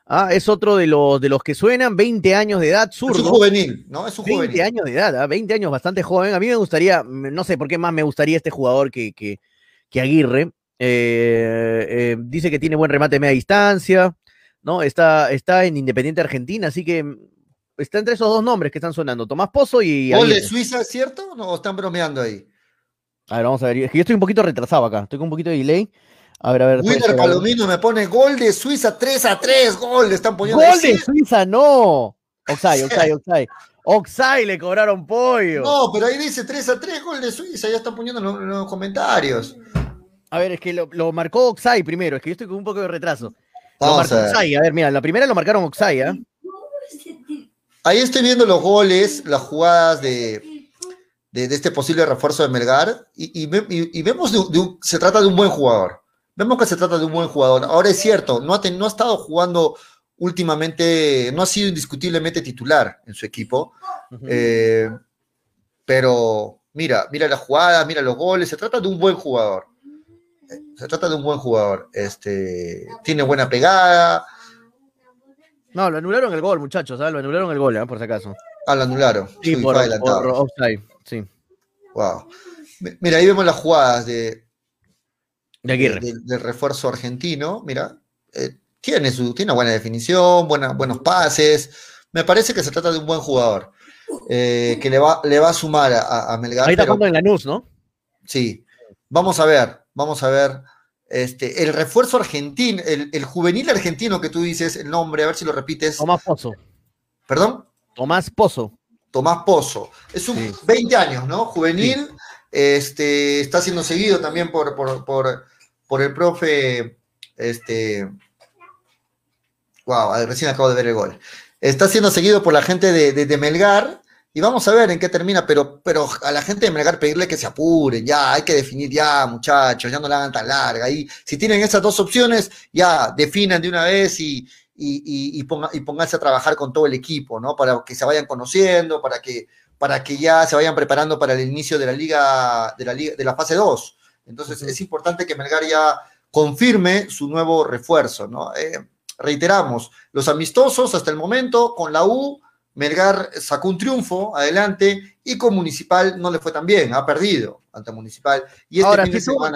Ah, es otro de los, de los que suenan, 20 años de edad, Es un zurdo. juvenil, ¿no? Es un 20 juvenil. años de edad, ¿ah? 20 años bastante joven. A mí me gustaría, no sé por qué más me gustaría este jugador que, que, que Aguirre. Eh, eh, dice que tiene buen remate de media distancia, ¿no? Está, está en Independiente Argentina, así que está entre esos dos nombres que están sonando, Tomás Pozo y ¿Gol de. Suiza, cierto? ¿O están bromeando ahí? A ver, vamos a ver. Es que yo estoy un poquito retrasado acá, estoy con un poquito de delay. A ver, a ver. Winner. Palomino me pone gol de Suiza 3 a 3, gol, le están poniendo ¡Gol de Suiza! ¡No! Oxai, Oxai, Oxai. Oxai le cobraron pollo. No, pero ahí dice 3 a 3, gol de Suiza, ya están poniendo en los, en los comentarios. A ver, es que lo, lo marcó Oxai primero, es que yo estoy con un poco de retraso. Lo marcó a ver. Oxai, a ver, mira, la primera lo marcaron Oxai, ¿ah? Ahí estoy viendo los goles, las jugadas de, de, de este posible refuerzo de Melgar y, y ve- y- y vemos de, se trata de un buen jugador. Vemos que se trata de un buen jugador. Ahora es cierto, no ha, ten- no ha estado jugando últimamente, no ha sido indiscutiblemente titular en su equipo, eh, pero mira, mira las jugadas, mira los goles, se trata de un buen jugador. Se trata de un buen jugador. Este, tiene buena pegada. No, lo anularon el gol, muchachos, ¿sabes? Lo anularon el gol, ¿eh? por si acaso. Ah, lo anularon. Sí, Sí, por, por offside, sí. Wow. Mi- Mira, ahí vemos las jugadas de, De Aguirre. de- del refuerzo argentino. Mira, eh, tiene, su, tiene una buena definición, buena- buenos pases. Me parece que se trata de un buen jugador eh, que le va, le va a sumar a- a, Melgar. Ahí está pero- en Lanús, ¿no? Sí, vamos a ver, vamos a ver. Este, el refuerzo argentino, el, el juvenil argentino que tú dices, el nombre, a ver si lo repites. Tomás Pozo. ¿Perdón? Tomás Pozo. Tomás Pozo. Es un Sí. 20 años, ¿no? Juvenil. Este, está siendo seguido también por, por, por, por el profe. Este. Wow, recién acabo de ver el gol. Está siendo seguido por la gente de, de- de Melgar. Y vamos a ver en qué termina, pero, pero a la gente de Melgar pedirle que se apuren, ya, hay que definir ya, muchachos, ya no la hagan tan larga. Y si tienen esas dos opciones, ya definan de una vez y, y, ponga- y pónganse a trabajar con todo el equipo, ¿no? Para que se vayan conociendo, para que, para que ya se vayan preparando para el inicio de la liga, de la liga, de la fase 2. Entonces es importante que Melgar ya confirme su nuevo refuerzo, ¿no? Eh, reiteramos, los amistosos hasta el momento con la U, Melgar sacó un triunfo adelante y con Municipal no le fue tan bien, ha perdido ante Municipal. Y este Ahora, sí, tuvo-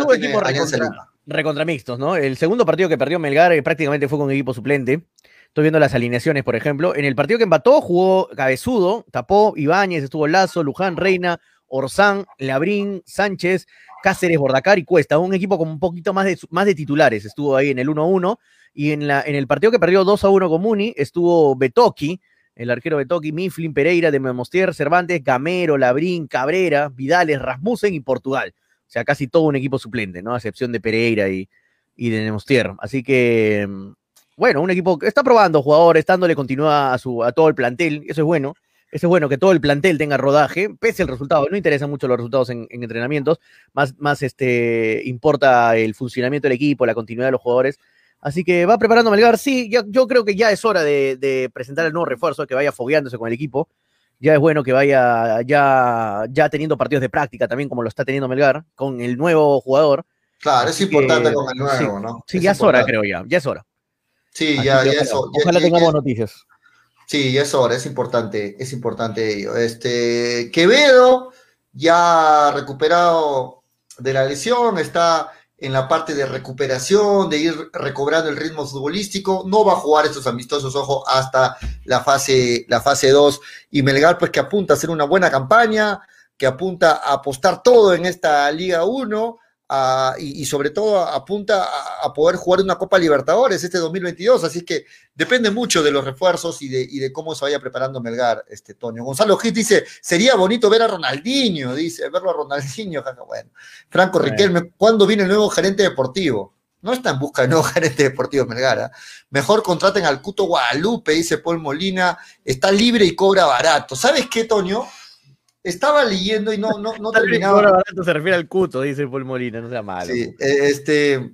recontra-. Recontra mixtos, ¿no? El segundo partido que perdió Melgar eh, prácticamente fue con equipo suplente. Estoy viendo las alineaciones, por ejemplo. En el partido que empató jugó Cabezudo, tapó Ibáñez, estuvo Lazo, Luján, Reina, Orzán, Labrín, Sánchez, Cáceres, Bordacar y Cuesta. Un equipo con un poquito más de, más de titulares. Estuvo ahí en el 1-1. Y en, la, en el partido que perdió 2-1 con Muni estuvo Betoki, el arquero Betoki, Mifflin, Pereira, de Memostier, Cervantes, Gamero, Labrín, Cabrera, Vidales, Rasmussen y Portugal. O sea, casi todo un equipo suplente, ¿no? A excepción de Pereira y, y de Nemostier. Así que, mm, bueno, un equipo que está probando jugadores, dándole continuidad a, su, a todo el plantel. Eso es bueno. Eso es bueno que todo el plantel tenga rodaje, pese al resultado. No interesan mucho los resultados en, en entrenamientos, más, más este, importa el funcionamiento del equipo, la continuidad de los jugadores. Así que va preparando Melgar. Sí, ya- yo creo que ya es hora de, de presentar el nuevo refuerzo, que vaya fogueándose con el equipo. Ya es bueno que vaya ya, ya teniendo partidos de práctica también, como lo está teniendo Melgar, con el nuevo jugador. Claro, es importante que, con el nuevo, ¿no? Sí, Es ya es hora, creo ya. Ya es hora. Sí, Así ya, ya eso. ya- ojalá ya- tengamos ya- noticias. Sí, ya es hora, es importante, es importante ello. Este, Quevedo, ya recuperado de la lesión, está en la parte de recuperación, de ir recobrando el ritmo futbolístico, no va a jugar estos amistosos, ojo, hasta la fase, la fase 2, y Melgar pues que apunta a hacer una buena campaña, que apunta a apostar todo en esta Liga 1, a- y, y sobre todo apunta a, a poder jugar una Copa Libertadores este 2022, así que depende mucho de los refuerzos y de, y de cómo se vaya preparando Melgar, este Toño. Gonzalo Gil dice, sería bonito ver a Ronaldinho, dice, verlo a Ronaldinho, bueno. Franco Bueno. Riquelme, ¿cuándo viene el nuevo gerente deportivo? No está en busca del nuevo gerente deportivo Melgar. ¿ah? Mejor contraten al Cuto Guadalupe, dice Paul Molina, está libre y cobra barato. ¿Sabes qué, Toño? Estaba leyendo y no, no, no terminaba. Se refiere al cuto, dice Paul Molina, no sea malo. Sí, eh, este,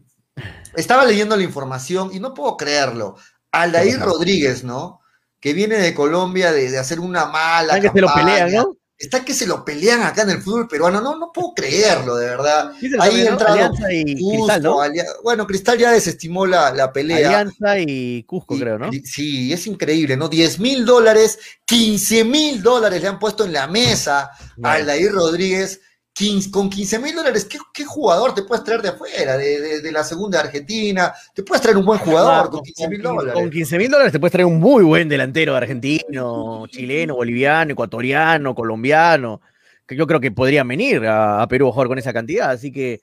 estaba leyendo la información y no puedo creerlo. Aldair. Rodríguez, ¿no? Que viene de Colombia de, de hacer una mala. Están que se lo campaña. pelean, ¿no? Está que se lo pelean acá en el fútbol peruano. No, no puedo creerlo, de verdad. Sí, Ahí ¿no? Alianza y Cusco, Cristal, Bueno, Cristal ya desestimó la, la pelea. Alianza y Cusco, Y- creo, ¿no? Sí, es increíble, ¿no? 10 mil dólares, 15 mil dólares le han puesto en la mesa a. Aldair Rodríguez. 15 con 15 mil dólares, ¿qué, qué jugador te puedes traer de afuera, de, de- de la segunda Argentina? Te puedes traer un buen jugador Ah, con 15 mil dólares. Con 15 mil dólares te puedes traer un muy buen delantero argentino, chileno, boliviano, ecuatoriano, colombiano, que yo creo que podrían venir a, a Perú a jugar con esa cantidad, así que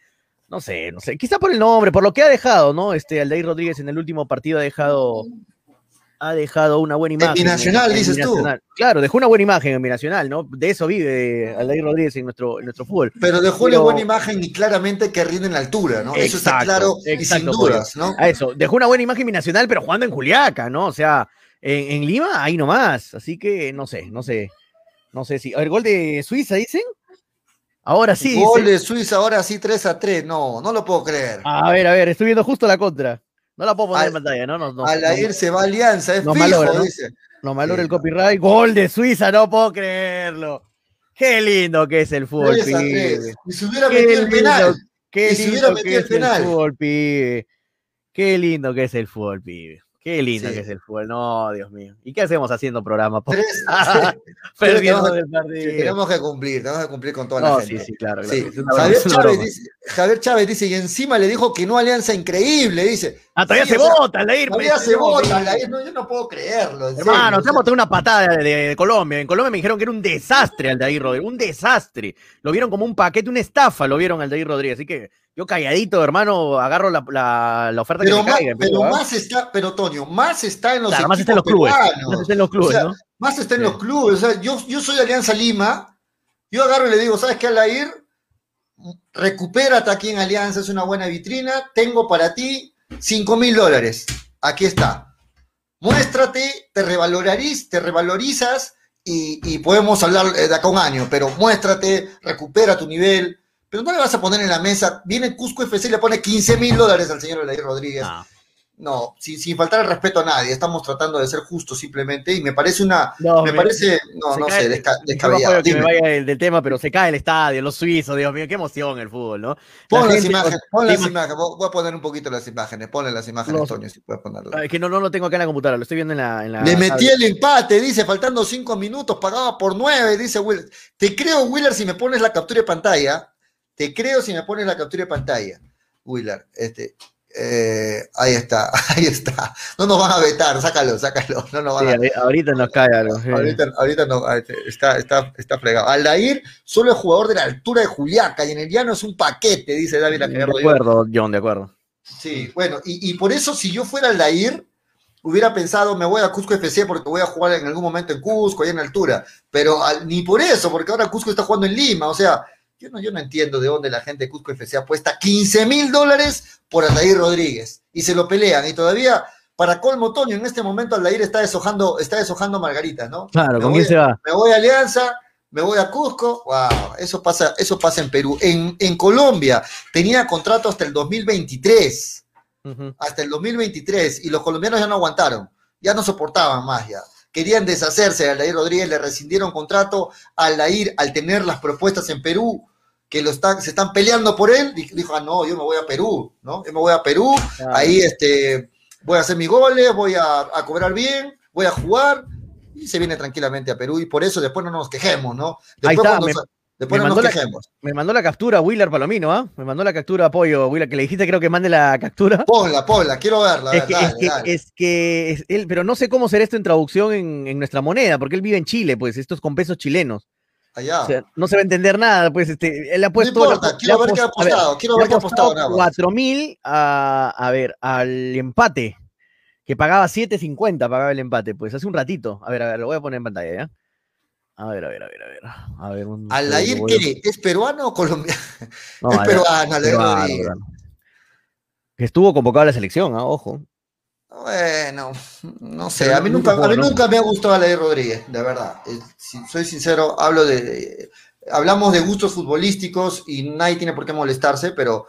no sé, no sé, quizá por el nombre, por lo que ha dejado, ¿no? Este Aldair Rodríguez en el último partido ha dejado ha dejado una buena imagen. Binacional, dices tú. Claro, dejó una buena imagen en Binacional, ¿no? De eso vive Aldair Rodríguez en nuestro, en nuestro fútbol. Pero dejó Pero- una buena imagen y claramente que rinde en la altura, ¿no? Eso está Exacto, claro y sin dudas, ¿no? A eso, dejó una buena imagen binacional, pero jugando en Juliaca, ¿no? O sea, en, en Lima, ahí nomás. Así que no sé, no sé. No sé si. A ver, gol de Suiza, dicen. Ahora sí. Gol de Suiza, ahora sí 3 a 3. No, no lo puedo creer. A ver, a ver, estoy viendo justo la contra. No la puedo poner Al- en pantalla, ¿no? No, no, Aldair se va a Alianza, es no fijo, malogra, ¿no? dice. no malora el Sí, copyright. Gol de Suiza, no puedo creerlo. Qué lindo que es el fútbol, 3 a pibe. 3. Y se hubiera Qué metido el lindo, penal. Qué Y si lindo hubiera que metido el es penal. el fútbol, pibe. Qué lindo que es el fútbol, pibe. Qué lindo Sí. que es el fútbol. No, Dios mío. ¿Y qué hacemos haciendo programa? Tres, Perdiendo tenemos- el partido. tenemos que cumplir, tenemos que cumplir con toda No, la sí, gente. sí, claro. Sí. claro. Una broma, Javier, Chávez dice, Javier Chávez dice, y encima le dijo que no alianza increíble, dice. Ah, todavía Sí, se o sea, vota, Aldair. Todavía pues, se no, vota. Aldair, no, yo no puedo creerlo. Hermano, serio, te hemos una patada de, de Colombia. En Colombia me dijeron que era un desastre Aldair Rodríguez, un desastre. Lo vieron como un paquete, una estafa, lo vieron Aldair Rodríguez. Así que yo calladito, hermano, agarro la, la- la oferta Pero, que me más, caiga. pero ¿ah? más está, pero Toño, más está en los Claro, más está en los clubes. peruanos. Más está en los clubes, O sea, ¿no? Más está en Sí. los clubes. O sea, yo, yo soy de Alianza Lima, yo agarro y le digo, ¿sabes qué, Alair? Recupérate aquí en Alianza, es una buena vitrina. Tengo para ti 5 mil dólares. Aquí está. Muéstrate, te revaloriz- te revalorizas y, podemos hablar eh, de acá un año, pero muéstrate, recupera tu nivel. Pero no le vas a poner en la mesa, viene Cusco FC y le pone 15 mil dólares al señor Alair Rodríguez. Ah. No, sin, sin faltar el respeto a nadie, estamos tratando de ser justos simplemente y me parece una, No, me me- parece, no, no sé, desca- descabellado. apoyo que me vaya del, del tema, pero se cae el estadio, los suizos, Dios mío, qué emoción el fútbol, ¿no? La pon las gente- imágenes, pon las imágenes, voy a poner un poquito las imágenes, ponle las imágenes, Los- Toño, si puedes ponerlo. Ah, Es que no, no lo tengo acá en la computadora, lo estoy viendo en la. En la Le metí el empate, dice, faltando cinco minutos, pagaba por nueve, dice Willer. Te creo, Willer, si me pones la captura de pantalla. Te creo si me pones la captura de pantalla, Willer. Este, eh, ahí está, ahí está. No nos van a vetar, sácalo, sácalo. No nos van Sí, a ahori- ahorita nos cae algo. sí. Ahorita, ahorita no, está, está, está fregado. Aldair solo es jugador de la altura de Juliaca y en el llano es un paquete, dice David De Aguirre. acuerdo, John, de acuerdo. Sí, bueno, y, y por eso si yo fuera Aldair, hubiera pensado, me voy a Cusco FC porque voy a jugar en algún momento en Cusco, ahí en altura. Pero al- ni por eso, porque ahora Cusco está jugando en Lima. O sea, yo no, yo no entiendo de dónde la gente de Cusco FC apuesta 15 mil dólares por Aldair Rodríguez. Y se lo pelean. Y todavía, para colmo, Toño, en este momento Aldair está deshojando, está deshojando Margarita, ¿no? Claro, Me ¿con quién se va? me voy a Alianza, me voy a Cusco, wow, eso pasa, eso pasa en Perú. En, en Colombia tenía contrato hasta el 2023, Ujú. hasta el 2023, y los colombianos ya no aguantaron, ya no soportaban más ya. Querían deshacerse de Aldair Rodríguez, le rescindieron contrato Aldair al tener las propuestas en Perú, que lo están, se están peleando por él, di- dijo, ah, no, yo me voy a Perú, ¿no? Yo me voy a Perú, Claro. ahí este, voy a hacer mis goles, voy a, a cobrar bien, voy a jugar, y se viene tranquilamente a Perú, y por eso después no nos quejemos, ¿no? Después, está, cuando me- sa- después me no nos la- quejemos. Me mandó la captura Willer Palomino, ¿ah? Me mandó la captura apoyo, Willer, que le dijiste creo que mande la captura. Ponla, ponla, quiero verla, Es ver, que, dale, es que, dale. es que es- él, pero no sé cómo será esto en traducción en, en nuestra moneda, porque él vive en Chile, pues, esto es con pesos chilenos. Allá. O sea, no se va a entender nada, pues, este, él ha no puesto. importa, le quiero ha ver qué ha ver, apostado, quiero ver qué ha apostado apostado nada más. 4 mil a, a ver, al empate, que pagaba 7.50, pagaba el empate, pues hace un ratito. A ver, a ver, lo voy a poner en pantalla, ¿ya? A ver, a ver, a ver, a ver. A ver un Aldair, segundo, voy a- ¿qué? ¿Es peruano o colombiano? No, es peruano, Rodríguez. peruano. Que estuvo convocado a la selección, ¿ah? ojo. Bueno, no sé, a mí nunca, a mí nunca me ha gustado Aldair Rodríguez, de verdad. Eh, si soy sincero, hablo de, hablamos de gustos futbolísticos y nadie tiene por qué molestarse, pero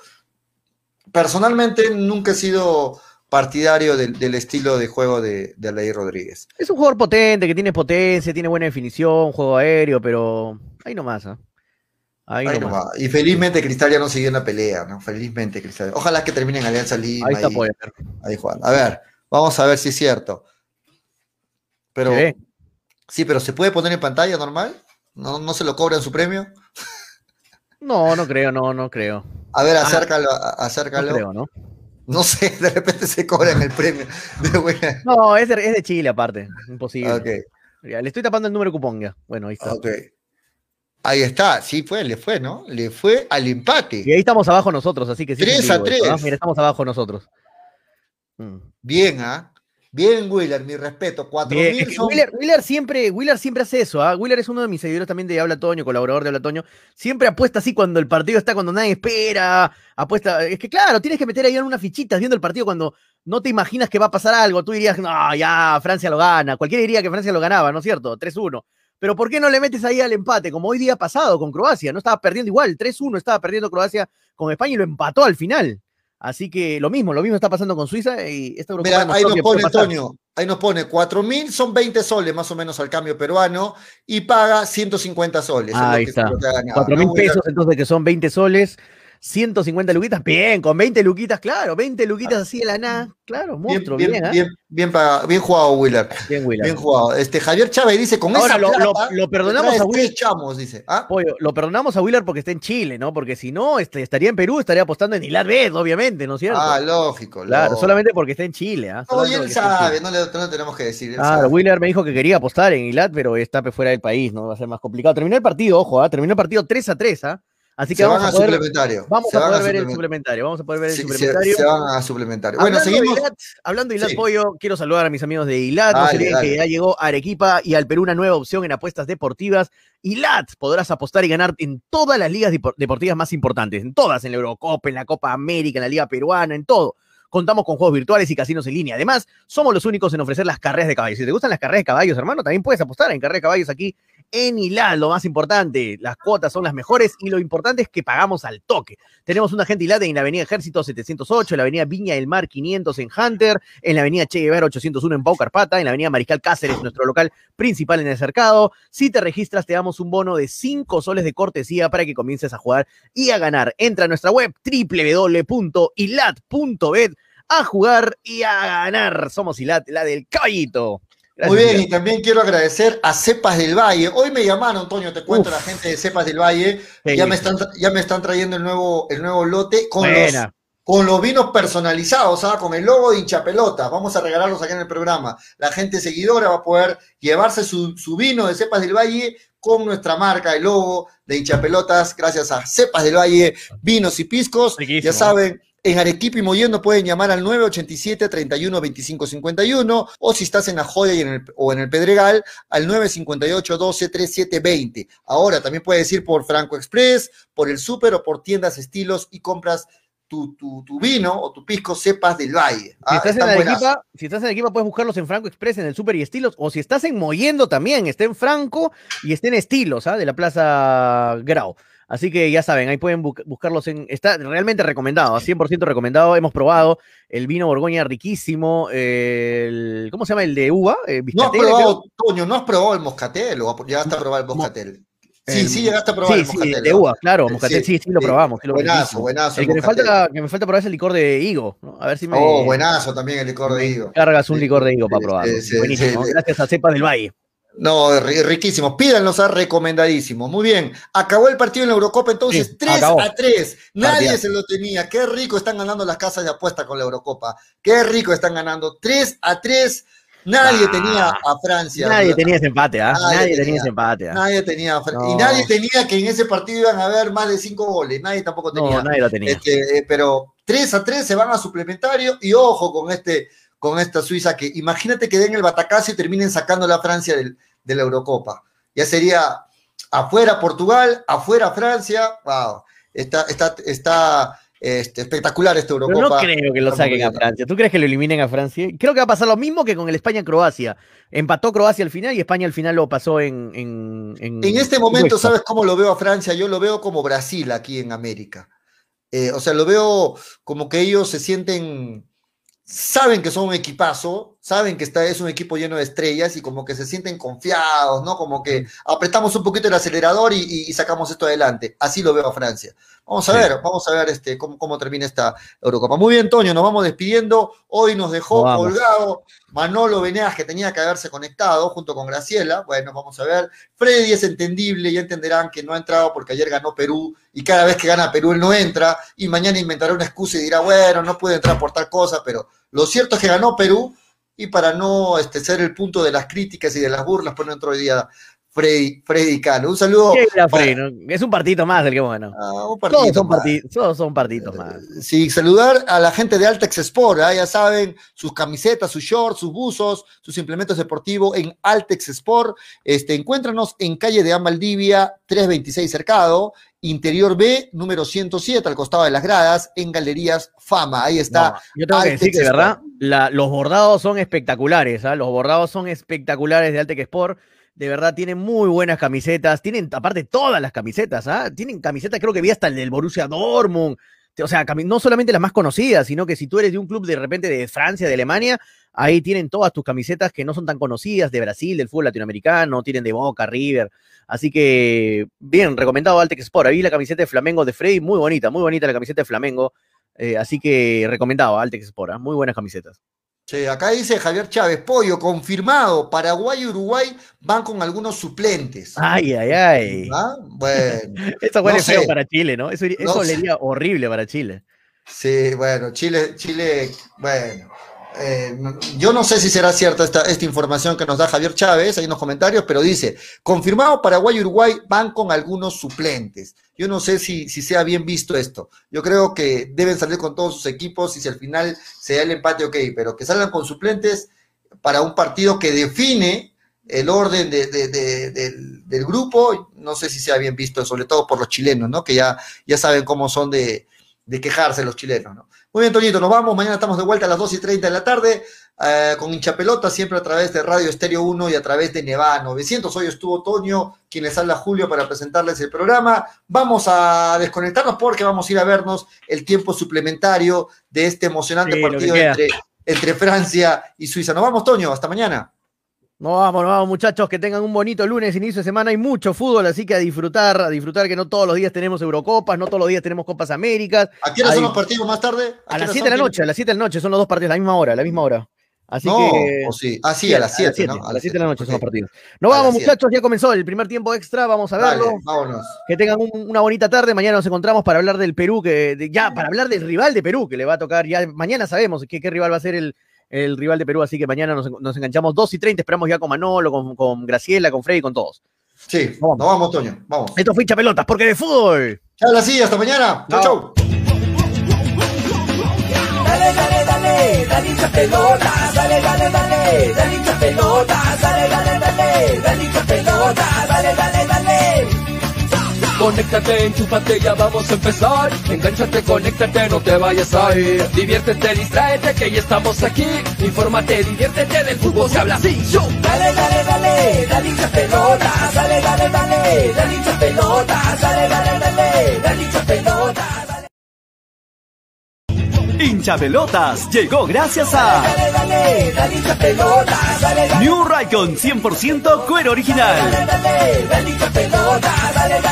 personalmente nunca he sido partidario del, del estilo de juego de, de Rodríguez. Es un jugador potente, que tiene potencia, tiene buena definición, juego aéreo, pero ahí nomás, ¿ah? Ahí, Ahí nomás. nomás. Y felizmente Cristal ya no siguió en la pelea, ¿no? Felizmente Cristal. Ojalá que termine en Alianza Lima. Ahí está ahí- ahí jugando. A ver, vamos a ver si es cierto. Pero, sí, pero ¿se puede poner en pantalla normal? ¿No, no se lo cobran su premio? No, no creo, no, no creo. A ver, Ah, acércalo, a- No acércalo. creo, ¿no? No sé, de repente se cobran el premio. No, es de, es de Chile aparte. Imposible. Ya, le estoy tapando el número de cupón ya. Bueno, ahí está. Ahí está, sí fue, le fue, ¿no? Le fue al empate. Y ahí estamos abajo nosotros, así que sí. es Tres en a vivo esto, tres. ¿ah? Mira, estamos abajo nosotros. Mm. Bien, ¿ah? Bien, Willer, mi respeto. Cuatro Bien, mil son- Wheeler, Wheeler siempre, Wheeler siempre hace eso, ¿ah? Wheeler es uno de mis seguidores también de Habla Toño, colaborador de Habla Toño. Siempre apuesta así cuando el partido está, cuando nadie espera. Apuesta. Es que claro, tienes que meter ahí unas fichitas viendo el partido cuando no te imaginas que va a pasar algo. Tú dirías, no, ya, Francia lo gana. Cualquiera diría que Francia lo ganaba, ¿no es cierto? 3-1. Pero ¿por qué no le metes ahí al empate? Como hoy día pasado con Croacia, no estaba perdiendo igual, 3-1 estaba perdiendo Croacia con España y lo empató al final. Así que lo mismo, lo mismo está pasando con Suiza y esta Eurocopa Mira, ahí nos pone. Antonio, ahí nos pone 4 mil, son 20 soles más o menos al cambio peruano y paga 150 soles. Ahí está. lo que ha ganado, 4 mil ¿no? Willer? pesos, entonces que son 20 soles, 150 luquitas, bien, con 20 luquitas, claro, 20 luquitas así de la nada, claro, monstruo, bien, bien, bien, ¿ah? bien, bien, bien jugado, Willer. Bien, Willer. Bien jugado. Este, Javier Chávez dice, con Ahora, esa lo- plata, lo- lo perdonamos a Willer. tres chamos, dice. ¿Ah? Pollo, lo perdonamos a Wheeler porque está en Chile, ¿no? Porque si no, este, estaría en Perú, estaría apostando en Hilar Bet, obviamente, ¿no es cierto? Ah, lógico. claro, lógico. solamente porque está en Chile, ¿ah? No, él sabe, no le, no le tenemos que decir. Claro, sabe. Wheeler me dijo que quería apostar en Hilat, pero está fuera del país, ¿no? Va a ser más complicado. Terminó el partido, ojo, ¿ah? Terminó el partido 3 a 3, ¿ah? Así que Se vamos van a poder, suplementario. vamos se a poder ver el suplementario. vamos a poder ver el Sí, se- suplementario. Se, van a suplementario. Bueno, hablando seguimos. De Ilat, hablando de Hilat Sí. Pollo, quiero saludar a mis amigos de. No se Dale, dale. que ya llegó a Arequipa y al Perú una nueva opción en apuestas deportivas. Hilat podrás apostar y ganar en todas las ligas depor- deportivas más importantes, en todas, en la Eurocopa, en la Copa América, en la Liga Peruana, en todo. Contamos con juegos virtuales y casinos en línea. Además, somos los únicos en ofrecer las carreras de caballos. Si te gustan las carreras de caballos, hermano, también puedes apostar en carreras de caballos aquí en Hilat. Lo más importante, las cuotas son las mejores y lo importante es que pagamos al toque. Tenemos una agente Hilat en la Avenida Ejército 708, en la Avenida Viña del Mar 500 en Hunter, en la Avenida Che Guevara 801 en Pau Carpata, en la Avenida Mariscal Cáceres, nuestro local principal en el cercado. Si te registras, te damos un bono de 5 soles de cortesía para que comiences a jugar y a ganar. Entra a nuestra web www.ilat.bet a jugar y a ganar. Somos Ilat, la del caballito. Gracias, Muy bien, y también quiero agradecer a Cepas del Valle. Hoy me llamaron, Antonio, te cuento, Uf. la gente de Cepas del Valle. Ya me, están, ya me están trayendo el nuevo, el nuevo lote con los, con los vinos personalizados, ¿ah? con el logo de hinchapelota. Vamos a regalarlos acá en el programa. La gente seguidora va a poder llevarse su, su vino de Cepas del Valle con nuestra marca, el logo de hinchapelotas, gracias a Cepas del Valle, vinos y piscos. Riquísimo. Ya saben, en Arequipa y Mollendo pueden llamar al 987 31 25 51 o si estás en La Joya y en el, o en el Pedregal al 958 12 37 20. Ahora también puedes ir por Franco Express, por el súper o por tiendas estilos y compras tu, tu, tu vino o tu pisco cepas del Valle. Si Ah, estás, en están buenazos. Arequipa, si estás en Arequipa, puedes buscarlos en Franco Express, en el Super y Estilos, o si estás en Moyendo también, está en Franco y está en Estilos, ¿ah? de la Plaza Grau. Así que ya saben, ahí pueden bu- buscarlos en. Está realmente recomendado, 100% recomendado. Hemos probado el vino Borgoña riquísimo. el- ¿Cómo se llama? El de uva. eh, No has probado, Toño, no has probado el moscatel o llegaste a probar el moscatel. Sí, El- sí, llegaste a probar Sí, el sí, moscatel. de uva, claro. Moscatel, sí, sí, lo probamos. sí, lo Buenazo, buenazo El el que me, falta, que me falta probar es el licor de higo. ¿no? A ver si me. Oh, buenazo también el licor de higo. Cargas un licor de higo para sí, Buenísimo. Gracias a Cepas del Valle. No, ri- riquísimo. Pídanlos a recomendadísimo. Muy bien. Acabó el partido en la Eurocopa, entonces Sí, 3 acabó. a 3. Nadie Partidazo. se lo tenía. Qué rico están ganando las casas de apuesta con la Eurocopa. Qué rico están ganando. 3 a 3. Nadie Ah, tenía a Francia. Nadie tenía ese empate, ¿ah? Nadie Nadie, tenía ese empate, ¿ah? Nadie tenía a Fra- Y No. nadie tenía que en ese partido iban a haber más de 5 goles. Nadie tampoco tenía. No, nadie lo tenía. Este, eh, pero 3 a 3 se van a suplementario y ojo con este con esta Suiza que imagínate que den el batacazo y terminen sacando la Francia del- de la Eurocopa. Ya sería afuera Portugal, afuera Francia. Wow. Está, está, está este, espectacular esta Pero Eurocopa. no creo que lo saquen a. Francia. ¿Tú crees que lo eliminen a Francia? Creo que va a pasar lo mismo que con el España-Croacia. Empató Croacia al final y España al final lo pasó en. En, En este momento. ¿sabes cómo lo veo a Francia? Yo lo veo como Brasil aquí en América. Eh, o sea, lo veo como que ellos se sienten, saben que son un equipazo, saben que está, es un equipo lleno de estrellas y como que se sienten confiados, ¿no? Como que apretamos un poquito el acelerador y, y- y sacamos esto adelante. Así lo veo a Francia. Vamos a Sí. ver, vamos a ver este, cómo, cómo termina esta Eurocopa. Muy bien, Toño, nos vamos despidiendo. Hoy nos dejó colgado Manolo Venegas, que tenía que haberse conectado junto con Graciela. Bueno, vamos a ver. Freddy es entendible, ya entenderán que no ha entrado porque ayer ganó Perú y cada vez que gana Perú él no entra y mañana inventará una excusa y dirá, bueno, no puede entrar por tal cosa, pero lo cierto es que ganó Perú y para no este, ser el punto de las críticas y de las burlas, pues no entró hoy día Freddy, Freddy Cano. Un saludo. ¿Qué era, para- Freddy? No, Es un partito más el que bueno. Ah, un Todos son, más. parti- todos son partidos más. Sí, saludar a la gente de Altex Sport, ¿ah? ya saben, sus camisetas, sus shorts, sus buzos, sus implementos deportivos en Altex Sport. Este, encuéntranos en calle de Amaldivia 326 Cercado, Interior B, número 107, al costado de las gradas, en Galerías Fama. Ahí está. No, yo tengo que Altex decir que, verdad, la- los bordados son espectaculares. ¿ah? Los bordados son espectaculares de Altec Sport. De verdad, tienen muy buenas camisetas. Tienen, aparte, todas las camisetas. ¿ah? Tienen camisetas, creo que vi hasta el del Borussia Dortmund. O sea, no solamente las más conocidas, sino que si tú eres de un club de repente de Francia, de Alemania, Ahí tienen todas tus camisetas que no son tan conocidas de Brasil, del fútbol latinoamericano, tienen de Boca, River. Así que, bien, recomendado Altex Sport. Ahí la camiseta de Flamengo de Freddy, muy bonita, muy bonita la camiseta de Flamengo. Eh, así que recomendado Altex Sport, ¿ah? muy buenas camisetas. Sí, acá dice Javier Chávez, pollo, confirmado, Paraguay y Uruguay van con algunos suplentes. Ay, ay, ay. ¿Ah? Bueno. Esto huele no feo para Chile, ¿no? Eso, eso No horrible para Chile. Sí, bueno, Chile, Chile, bueno. Eh, yo no sé si será cierta esta, esta información que nos da Javier Chávez, hay unos comentarios, pero dice, confirmado Paraguay y Uruguay van con algunos suplentes. Yo no sé si, si sea bien visto esto. Yo creo que deben salir con todos sus equipos y si al final se da el empate, ok, pero que salgan con suplentes para un partido que define el orden de- de- de- del, grupo, no sé si sea bien visto, sobre todo por los chilenos, ¿no? Que ya, ya saben cómo son de quejarse los chilenos, ¿no? Muy bien, Toñito, nos vamos. Mañana estamos de vuelta a las 2 y 30 de la tarde eh, con hinchapelota, siempre a través de Radio Estéreo 1 y a través de Nevada 900. Hoy estuvo Toño, quien les habla Julio para presentarles el programa. Vamos a desconectarnos porque vamos a ir a vernos el tiempo suplementario de este emocionante Sí, partido entre Francia y Suiza. Nos vamos, Toño. Hasta mañana. No vamos, no vamos, muchachos, que tengan un bonito lunes, inicio de semana. Hay mucho fútbol, así que a disfrutar, a disfrutar que no todos los días tenemos Eurocopas, no todos los días tenemos Copas Américas. ¿A qué hora son los partidos más tarde? A las hora 7 de la noche, a las 7 de la noche, son los dos partidos a la misma hora, a la misma hora. Así No, que. sí. Ah, sí, a las 7, ¿no? A las 7 de la noche son los partidos. Nos A vamos, muchachos, ya comenzó el primer tiempo extra, vamos a verlo. Vámonos. Que tengan un- una bonita tarde. Mañana nos encontramos para hablar del Perú, que de- ya para hablar del rival de Perú, que le va a tocar. Ya mañana sabemos qué, qué rival va a ser el, el rival de Perú, así que mañana nos, nos enganchamos 2 y 30. Esperamos ya con Manolo, con, con Graciela, con Freddy, con todos. Sí, Vamos. nos vamos, Toño. Vamos. Esto fue hincha pelotas, porque de fútbol. Chao, sí, hasta mañana. Chau, Chao. chau. Dale, dale, dale, dale hincha pelota, dale, dale, dale, dale hincha pelota, dale, dale, dale, dale hincha pelota, dale, dale, dale. Conéctate, enchúfate, ya vamos a empezar. Engánchate, conéctate, no te vayas a ir. Diviértete, distráete, que ya estamos aquí. Infórmate, diviértete, del fútbol se habla así. Yo. Dale, dale, dale, dale hincha pelota, dale, dale, dale, dale hincha pelota, dale, dale, dale, dale hincha pelota. Hincha Pelotas llegó gracias a Dale, dale, dale New Raycon 100% cuero original.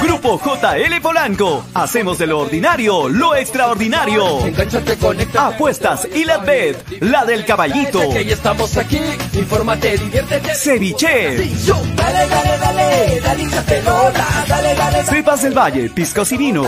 Grupo JL Polanco. Hacemos de lo ordinario lo extraordinario. Apuestas y la bet, la del caballito. Que estamos aquí, infórmate, diviértete. Ceviche. Cepas del Valle, piscos y vinos.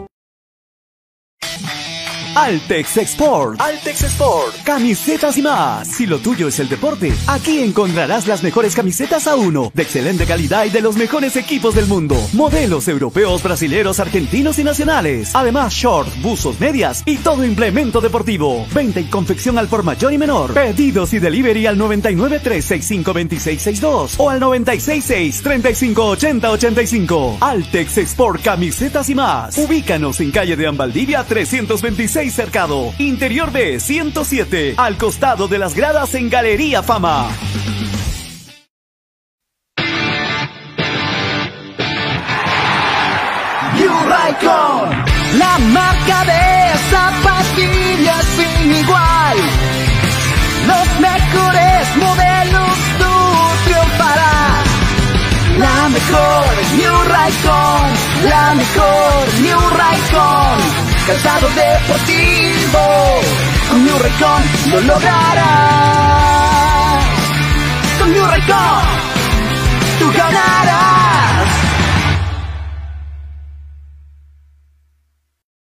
Altex Export. Altex Export. Camisetas y más. Si lo tuyo es el deporte, aquí encontrarás las mejores camisetas a uno, de excelente calidad y de los mejores equipos del mundo. Modelos europeos, brasileros, argentinos y nacionales. Además, short, buzos, medias y todo implemento deportivo. Venta y confección al por mayor y menor. Pedidos y delivery al 993652662 o al 966358085. Altex Export Camisetas y más. Ubícanos en calle de Ambaldivia 326 Cercado. Interior B 107. Al costado de las gradas en Galería Fama. Raikon, la marca de zapatillas sin igual. Los mejores modelos tú triunfarás. La mejor New Raikon, la mejor New Raikon. Calzado deportivo, con New Raikon lo lograrás. Con New Raikon, tú ganarás.